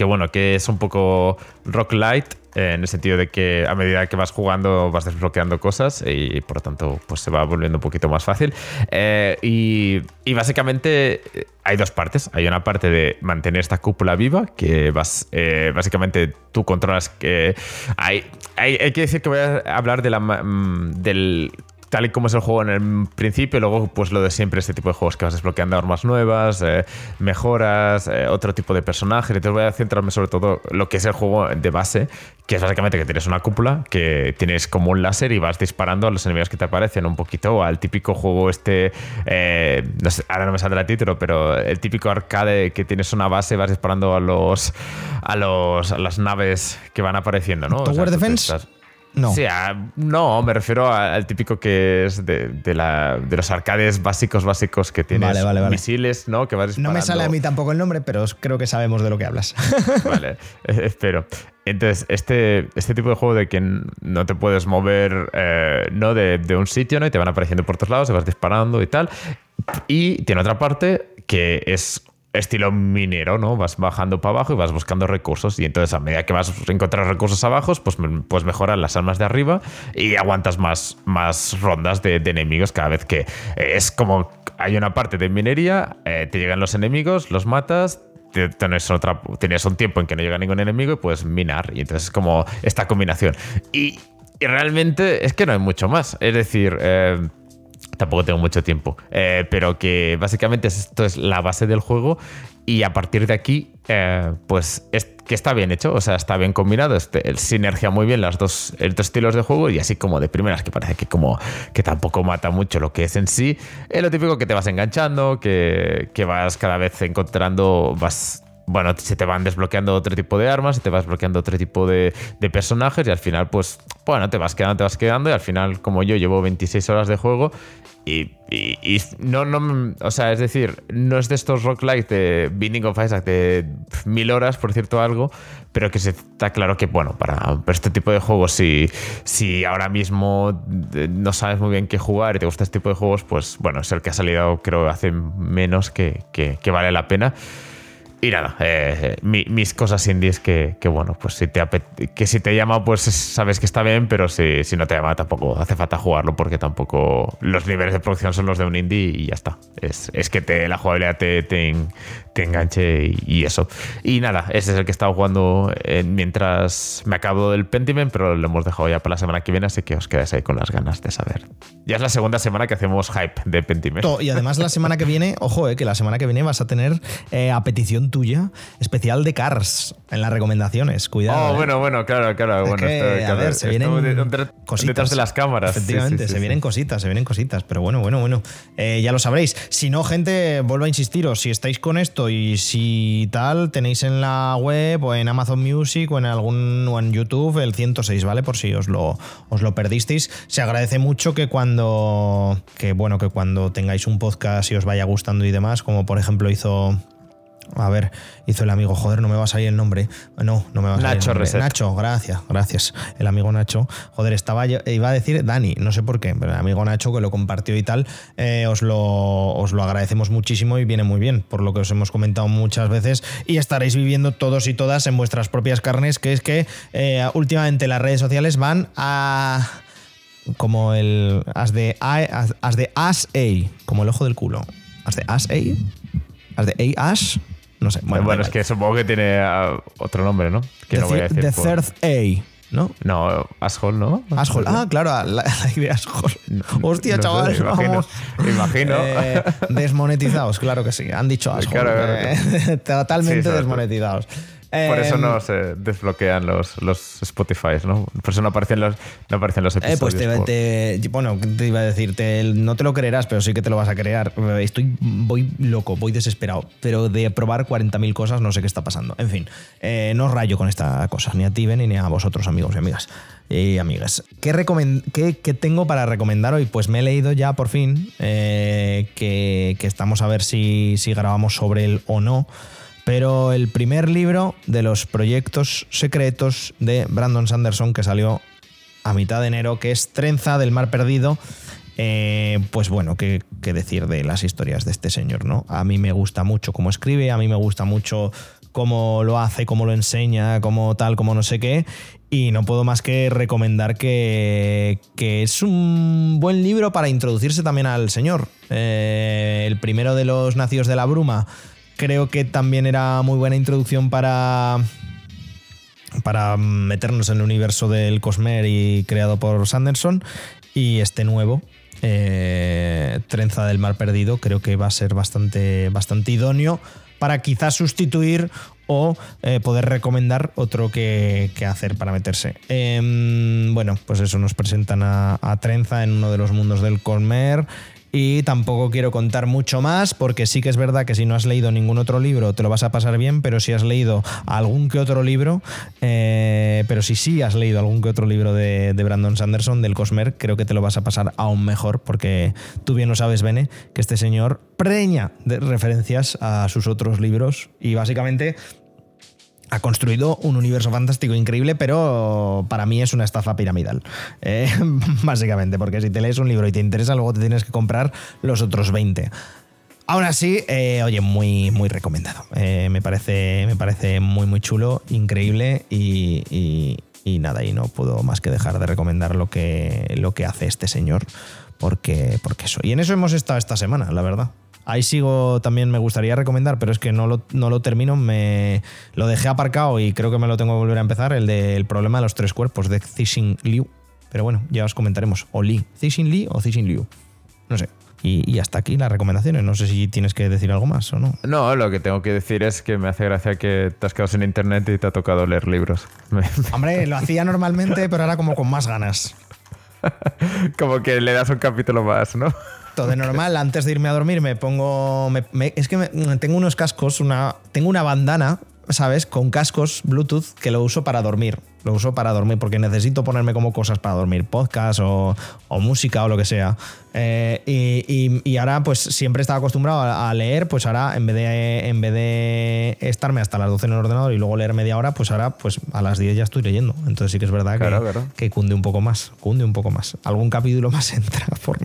B: que bueno, que es un poco rock light eh, en el sentido de que a medida que vas jugando vas desbloqueando cosas y por lo tanto pues se va volviendo un poquito más fácil. Eh, y, básicamente eh, hay dos partes. Hay una parte de mantener esta cúpula viva que vas, básicamente tú controlas que... Hay, hay, hay que decir que voy a hablar de la, mm, del tal y como es el juego en el principio, luego pues lo de siempre, este tipo de juegos que vas desbloqueando armas nuevas, eh, mejoras, eh, otro tipo de personajes. Entonces voy a centrarme sobre todo lo que es el juego de base, que es básicamente que tienes una cúpula, que tienes como un láser y vas disparando a los enemigos que te aparecen un poquito al típico juego este, eh, no sé, ahora no me saldrá el título, pero el típico arcade que tienes una base, vas disparando a los a los a las naves que van apareciendo, ¿no? O sea,
A: ¿Tower Defense? No.
B: Sí, a- no, me refiero a- al típico que es de, de la- de los arcades básicos, básicos que tienes
A: Vale, vale, vale.
B: misiles, ¿no? Que vas
A: No
B: disparando.
A: me sale a mí tampoco el nombre, pero creo que sabemos de lo que hablas.
B: Vale, eh, espero. Entonces, este, este tipo de juego de que no te puedes mover eh, ¿no? De, de un sitio, ¿no? Y te van apareciendo por todos lados, te vas disparando y tal. Y tiene otra parte que es estilo minero, ¿no? Vas bajando para abajo y vas buscando recursos. Y entonces, a medida que vas a encontrar recursos abajo, pues, pues mejoran las armas de arriba y aguantas más, más rondas de, enemigos cada vez que eh, es como hay una parte de minería, eh, te llegan los enemigos, los matas, tienes, otra, tienes un tiempo en que no llega ningún enemigo y puedes minar. Y entonces es como esta combinación. Y, y realmente es que no hay mucho más. Es decir, eh, tampoco tengo mucho tiempo. Eh, pero que básicamente es- esto es la base del juego. Y a partir de aquí, eh, pues es que está bien hecho, o sea, está bien combinado, este, sinergia muy bien dos, los dos estilos de juego y así como de primeras que parece que como que tampoco mata mucho lo que es en sí, es lo típico que te vas enganchando, que, que vas cada vez encontrando, vas bueno, se te van desbloqueando otro tipo de armas, se te vas desbloqueando otro tipo de, personajes y al final, pues, bueno, te vas quedando, te vas quedando y al final, como yo, llevo 26 horas de juego y, y, no, no, o sea, es decir, no es de estos roguelikes de Binding of Isaac de mil horas, por cierto, algo, pero que está claro que, bueno, para, este tipo de juegos, si, si ahora mismo no sabes muy bien qué jugar y te gusta este tipo de juegos, pues, bueno, es el que ha salido, creo, hace menos que, que vale la pena. Y nada, eh, mi, mis cosas indies que, que, bueno, pues si te que si te llama, pues sabes que está bien, pero si, si, no te llama tampoco hace falta jugarlo porque tampoco los niveles de producción son los de un indie y ya está. Es, es que te, la jugabilidad te, te, enganche y, eso. Y nada, ese es el que he estado jugando eh, mientras me acabo del Pentiment, pero lo hemos dejado ya para la semana que viene, así que os quedáis ahí con las ganas de saber. Ya es la segunda semana que hacemos hype de Pentiment.
A: Y además la semana que viene, ojo, eh, que la semana que viene vas a tener eh, a petición tuya especial de Cars en las recomendaciones. Cuidado.
B: Oh, bueno, bueno, claro, claro. bueno,
A: que,
B: esto,
A: a ver, se vienen cositas.
B: detrás de las cámaras.
A: Efectivamente,
B: sí, sí, sí,
A: se vienen cositas, se vienen cositas. Pero bueno, bueno, bueno. Eh, ya lo sabréis. Si no, gente, vuelvo a insistiros. Si estáis con esto y si tal, tenéis en la web o en Amazon Music o en algún o en YouTube el 106, ¿vale? Por si os lo, os lo perdisteis. Se agradece mucho que cuando. Que bueno, que cuando tengáis un podcast y os vaya gustando y demás, como por ejemplo hizo a ver, hizo el amigo, joder, no me va a salir el nombre. No, no me va a salir
B: Nacho
A: el nombre. Nacho, gracias, gracias. El amigo Nacho. Joder, estaba yo, iba a decir Dani, no sé por qué, pero el amigo Nacho que lo compartió y tal, eh, os, lo, os lo agradecemos muchísimo y viene muy bien, por lo que os hemos comentado muchas veces y estaréis viviendo todos y todas en vuestras propias carnes, que es que eh, últimamente las redes sociales van a como el as de as de as a como el ojo del culo as de as a de a as no sé.
B: Bueno, bueno es que supongo que tiene uh, otro nombre, ¿no? Que
A: the,
B: no voy a decir.
A: the
B: por...
A: third A, ¿no?
B: No, Ashole, ¿no?
A: Ashole. Ah, claro, la, la idea Ashole. Hostia,
B: no
A: chaval.
B: Sé, imagino.
A: Eh, desmonetizados, claro que sí. Han dicho Ashole.
B: Claro, claro,
A: eh, totalmente
B: sí,
A: desmonetizados.
B: Por eso
A: Eh,
B: no se desbloquean los, los Spotify, ¿no? Por eso no aparecen los, no aparecen los episodios.
A: Eh, pues te,
B: por...
A: te, bueno, te iba a decir, te, no te lo creerás, pero sí que te lo vas a crear. Estoy, voy loco, voy desesperado. Pero de probar 40.000 cosas no sé qué está pasando. En fin, eh, no rayo con esta cosa, ni a ti, Ben, ni a vosotros, amigos y amigas. Y amigas. ¿Qué, qué, qué tengo para recomendar hoy? Pues me he leído ya por fin eh, que, que, estamos a ver si, si grabamos sobre él o no. Pero el primer libro de los proyectos secretos de Brandon Sanderson que salió a mitad de enero, que es Trenza del Mar Perdido. Eh, pues bueno, ¿qué, ¿qué, decir de las historias de este señor, ¿no? A mí me gusta mucho cómo escribe, a mí me gusta mucho cómo lo hace, cómo lo enseña, cómo tal, cómo no sé qué. Y no puedo más que recomendar que, que es un buen libro para introducirse también al señor. Eh, el primero de los Nacidos de la Bruma creo que también era muy buena introducción para para meternos en el universo del Cosmer y creado por Sanderson y este nuevo eh, Trenza del Mar Perdido creo que va a ser bastante bastante idóneo para quizás sustituir o eh, poder recomendar otro que, que hacer para meterse. Eh, bueno, pues eso nos presentan a, a Trenza en uno de los mundos del Cosmer y tampoco quiero contar mucho más porque sí que es verdad que si no has leído ningún otro libro te lo vas a pasar bien, pero si has leído algún que otro libro, eh, pero si sí has leído algún que otro libro de, de, Brandon Sanderson, del Cosmer, creo que te lo vas a pasar aún mejor porque tú bien lo sabes, Bene, que este señor preña de referencias a sus otros libros y básicamente ha construido un universo fantástico increíble, pero para mí es una estafa piramidal. Eh, básicamente, porque si te lees un libro y te interesa, luego te tienes que comprar los otros 20. Aún así, oye, muy, muy recomendado. Eh, me, parece, me parece muy, muy chulo, increíble y, y, y, nada, y no puedo más que dejar de recomendar lo que, lo que hace este señor, porque, porque eso. Y en eso hemos estado esta semana, la verdad. Ahí sigo, también me gustaría recomendar, pero es que no lo, no lo termino, me lo dejé aparcado y creo que me lo tengo que volver a empezar, el del problema de los tres cuerpos de Cixin Liu. Pero bueno, ya os comentaremos. O Li. ¿Cixin Li o Cixin Liu? No sé. Y, y hasta aquí las recomendaciones. No sé si tienes que decir algo más o no.
B: No, lo que tengo que decir es que me hace gracia que te has quedado sin internet y te ha tocado leer libros.
A: Hombre, lo hacía normalmente, pero ahora como con más ganas.
B: Como que le das un capítulo más, ¿no?
A: Todo de normal, antes de irme a dormir me pongo. es que me- tengo unos cascos, una, tengo una bandana, ¿sabes? Con cascos Bluetooth que lo uso para dormir. Lo uso para dormir porque necesito ponerme como cosas para dormir, podcast o, o música o lo que sea. Eh, y, y- y ahora, pues siempre estaba acostumbrado a, a leer, pues ahora en vez, de, en vez de estarme hasta las 12 en el ordenador y luego leer media hora, pues ahora pues a las 10 ya estoy leyendo. Entonces sí que es verdad
B: Claro,
A: que,
B: claro.
A: que cunde un poco más, cunde un poco más. Algún capítulo más entra por,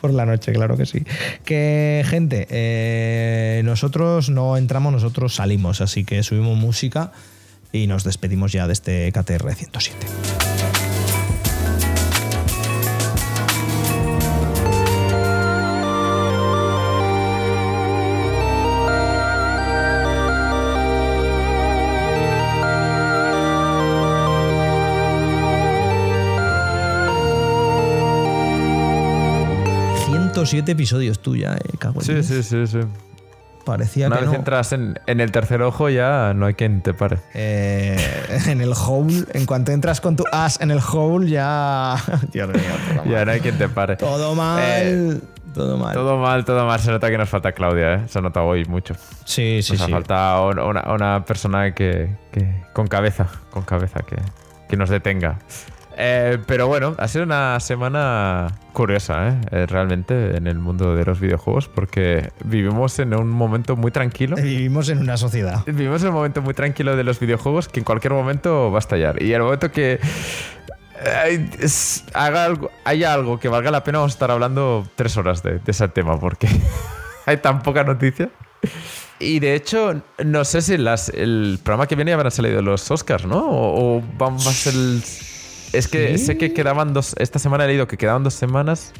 A: por la noche, claro que sí. Que, gente, eh, nosotros no entramos, nosotros salimos, así que subimos música y nos despedimos ya de este KTR 107. ...107 episodios tuya, eh, cago en
B: Sí, sí, sí, sí.
A: Parecía
B: Una
A: que
B: vez
A: no.
B: entras en, en el tercer ojo ya no hay quien te pare.
A: Eh, en el hole, en cuanto entras con tu as en el hole, ya. Dios mío, todo mal.
B: Ya no hay quien te pare.
A: Todo mal.
B: Eh,
A: todo mal.
B: Todo mal, todo mal. Se nota que nos falta Claudia, ¿eh? Se ha notado hoy mucho.
A: Sí, sí,
B: Nos
A: sí.
B: faltado una, una- una persona que, que- con cabeza, con cabeza, que, que nos detenga. Eh, pero bueno, ha sido una semana curiosa, ¿eh? Eh, realmente, en el mundo de los videojuegos, porque vivimos en un momento muy tranquilo.
A: Vivimos en una sociedad.
B: Vivimos en un momento muy tranquilo de los videojuegos que en cualquier momento va a estallar. Y al momento que eh, haga algo, haya algo que valga la pena, vamos a estar hablando tres horas de, de ese tema, porque hay tan poca noticia. Y de hecho, no sé si las, el programa que viene ya habrán salido los Oscars, ¿no? O, o vamos a ser el... Es que
A: ¿Sí?
B: sé que quedaban dos... Esta semana he leído que quedaban dos semanas,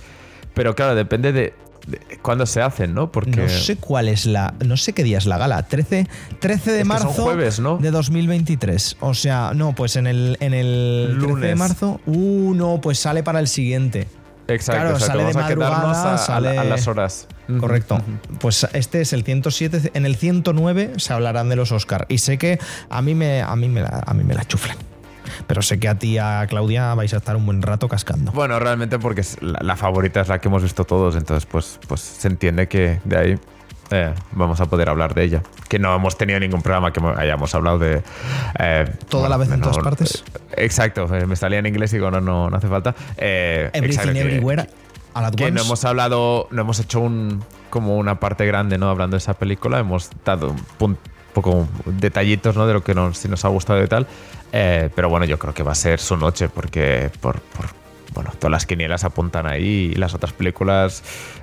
B: pero claro, depende de, de cuándo se hacen, ¿no? Porque...
A: No sé cuál es la. No sé qué día es la gala. 13, 13 de
B: Es
A: marzo
B: jueves, ¿no?
A: de 2023. O sea, no, pues en el, en el 13 de
B: Lunes.
A: marzo. Uh, no, pues sale para el siguiente.
B: Exacto,
A: Claro,
B: o sea, que
A: sale de
B: vamos a quedarnos
A: madrugada,
B: a, a-
A: sale-
B: a las horas.
A: Correcto. Pues este es el 107. En el 109 se hablarán de los Oscar. Y sé que a mí me, a mí me, la, a mí me la chuflan. Pero sé que a ti y a Claudia vais a estar un buen rato cascando.
B: Bueno, realmente porque la, la favorita es la que hemos visto todos, entonces pues, pues se entiende que de ahí eh, vamos a poder hablar de ella. Que no hemos tenido ningún programa que hayamos hablado de... eh,
A: ¿Toda la vez en
B: no,
A: todas partes?
B: eh, exacto, eh, me salía en inglés y digo, no, no, no hace falta. Eh,
A: Everything
B: exacto, que-
A: Everywhere. At
B: que no hemos hablado, no hemos hecho un como una parte grande, ¿no? Hablando de esa película, hemos dado un pun- poco detallitos, ¿no? De lo que nos, si nos ha gustado y tal. Eh, pero bueno, yo creo que va a ser su noche porque por, por- bueno, todas las quinielas apuntan ahí y las otras películas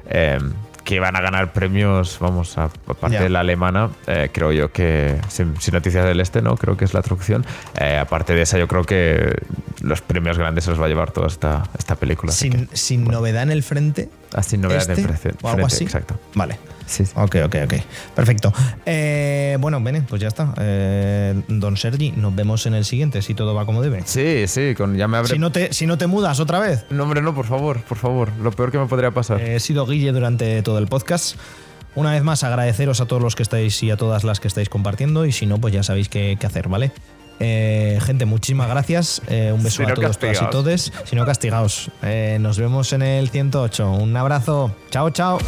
B: eh, que van a ganar premios, vamos, aparte
A: Ya.
B: de la alemana, eh, creo yo que sin, sin noticias del este, ¿no? Creo que es la traducción. Eh, aparte de esa, yo creo que los premios grandes se los va a llevar toda esta, esta película.
A: Sin,
B: que-
A: sin novedad en el frente.
B: Así novedades
A: este,
B: de frente,
A: o algo
B: frente,
A: así.
B: exacto.
A: Vale.
B: Sí, sí.
A: Ok, ok, ok. Perfecto. Eh, bueno, Bene, pues ya está. Eh, don Sergi, nos vemos en el siguiente, si todo va como debe.
B: Sí, sí, con, ya me abre.
A: Si no, te, si no te mudas otra vez.
B: No, hombre, no, por favor, por favor. Lo peor que me podría pasar.
A: Eh, He sido Guille durante todo el podcast. Una vez más, agradeceros a todos los que estáis y a todas las que estáis compartiendo. Y si no, pues ya sabéis qué, qué hacer, ¿vale? Eh, gente, muchísimas gracias. Eh, un beso
B: Si
A: a todos, todas y todes. Si no, castigaos. Eh, nos vemos en el 108. Un abrazo. Chao, chao.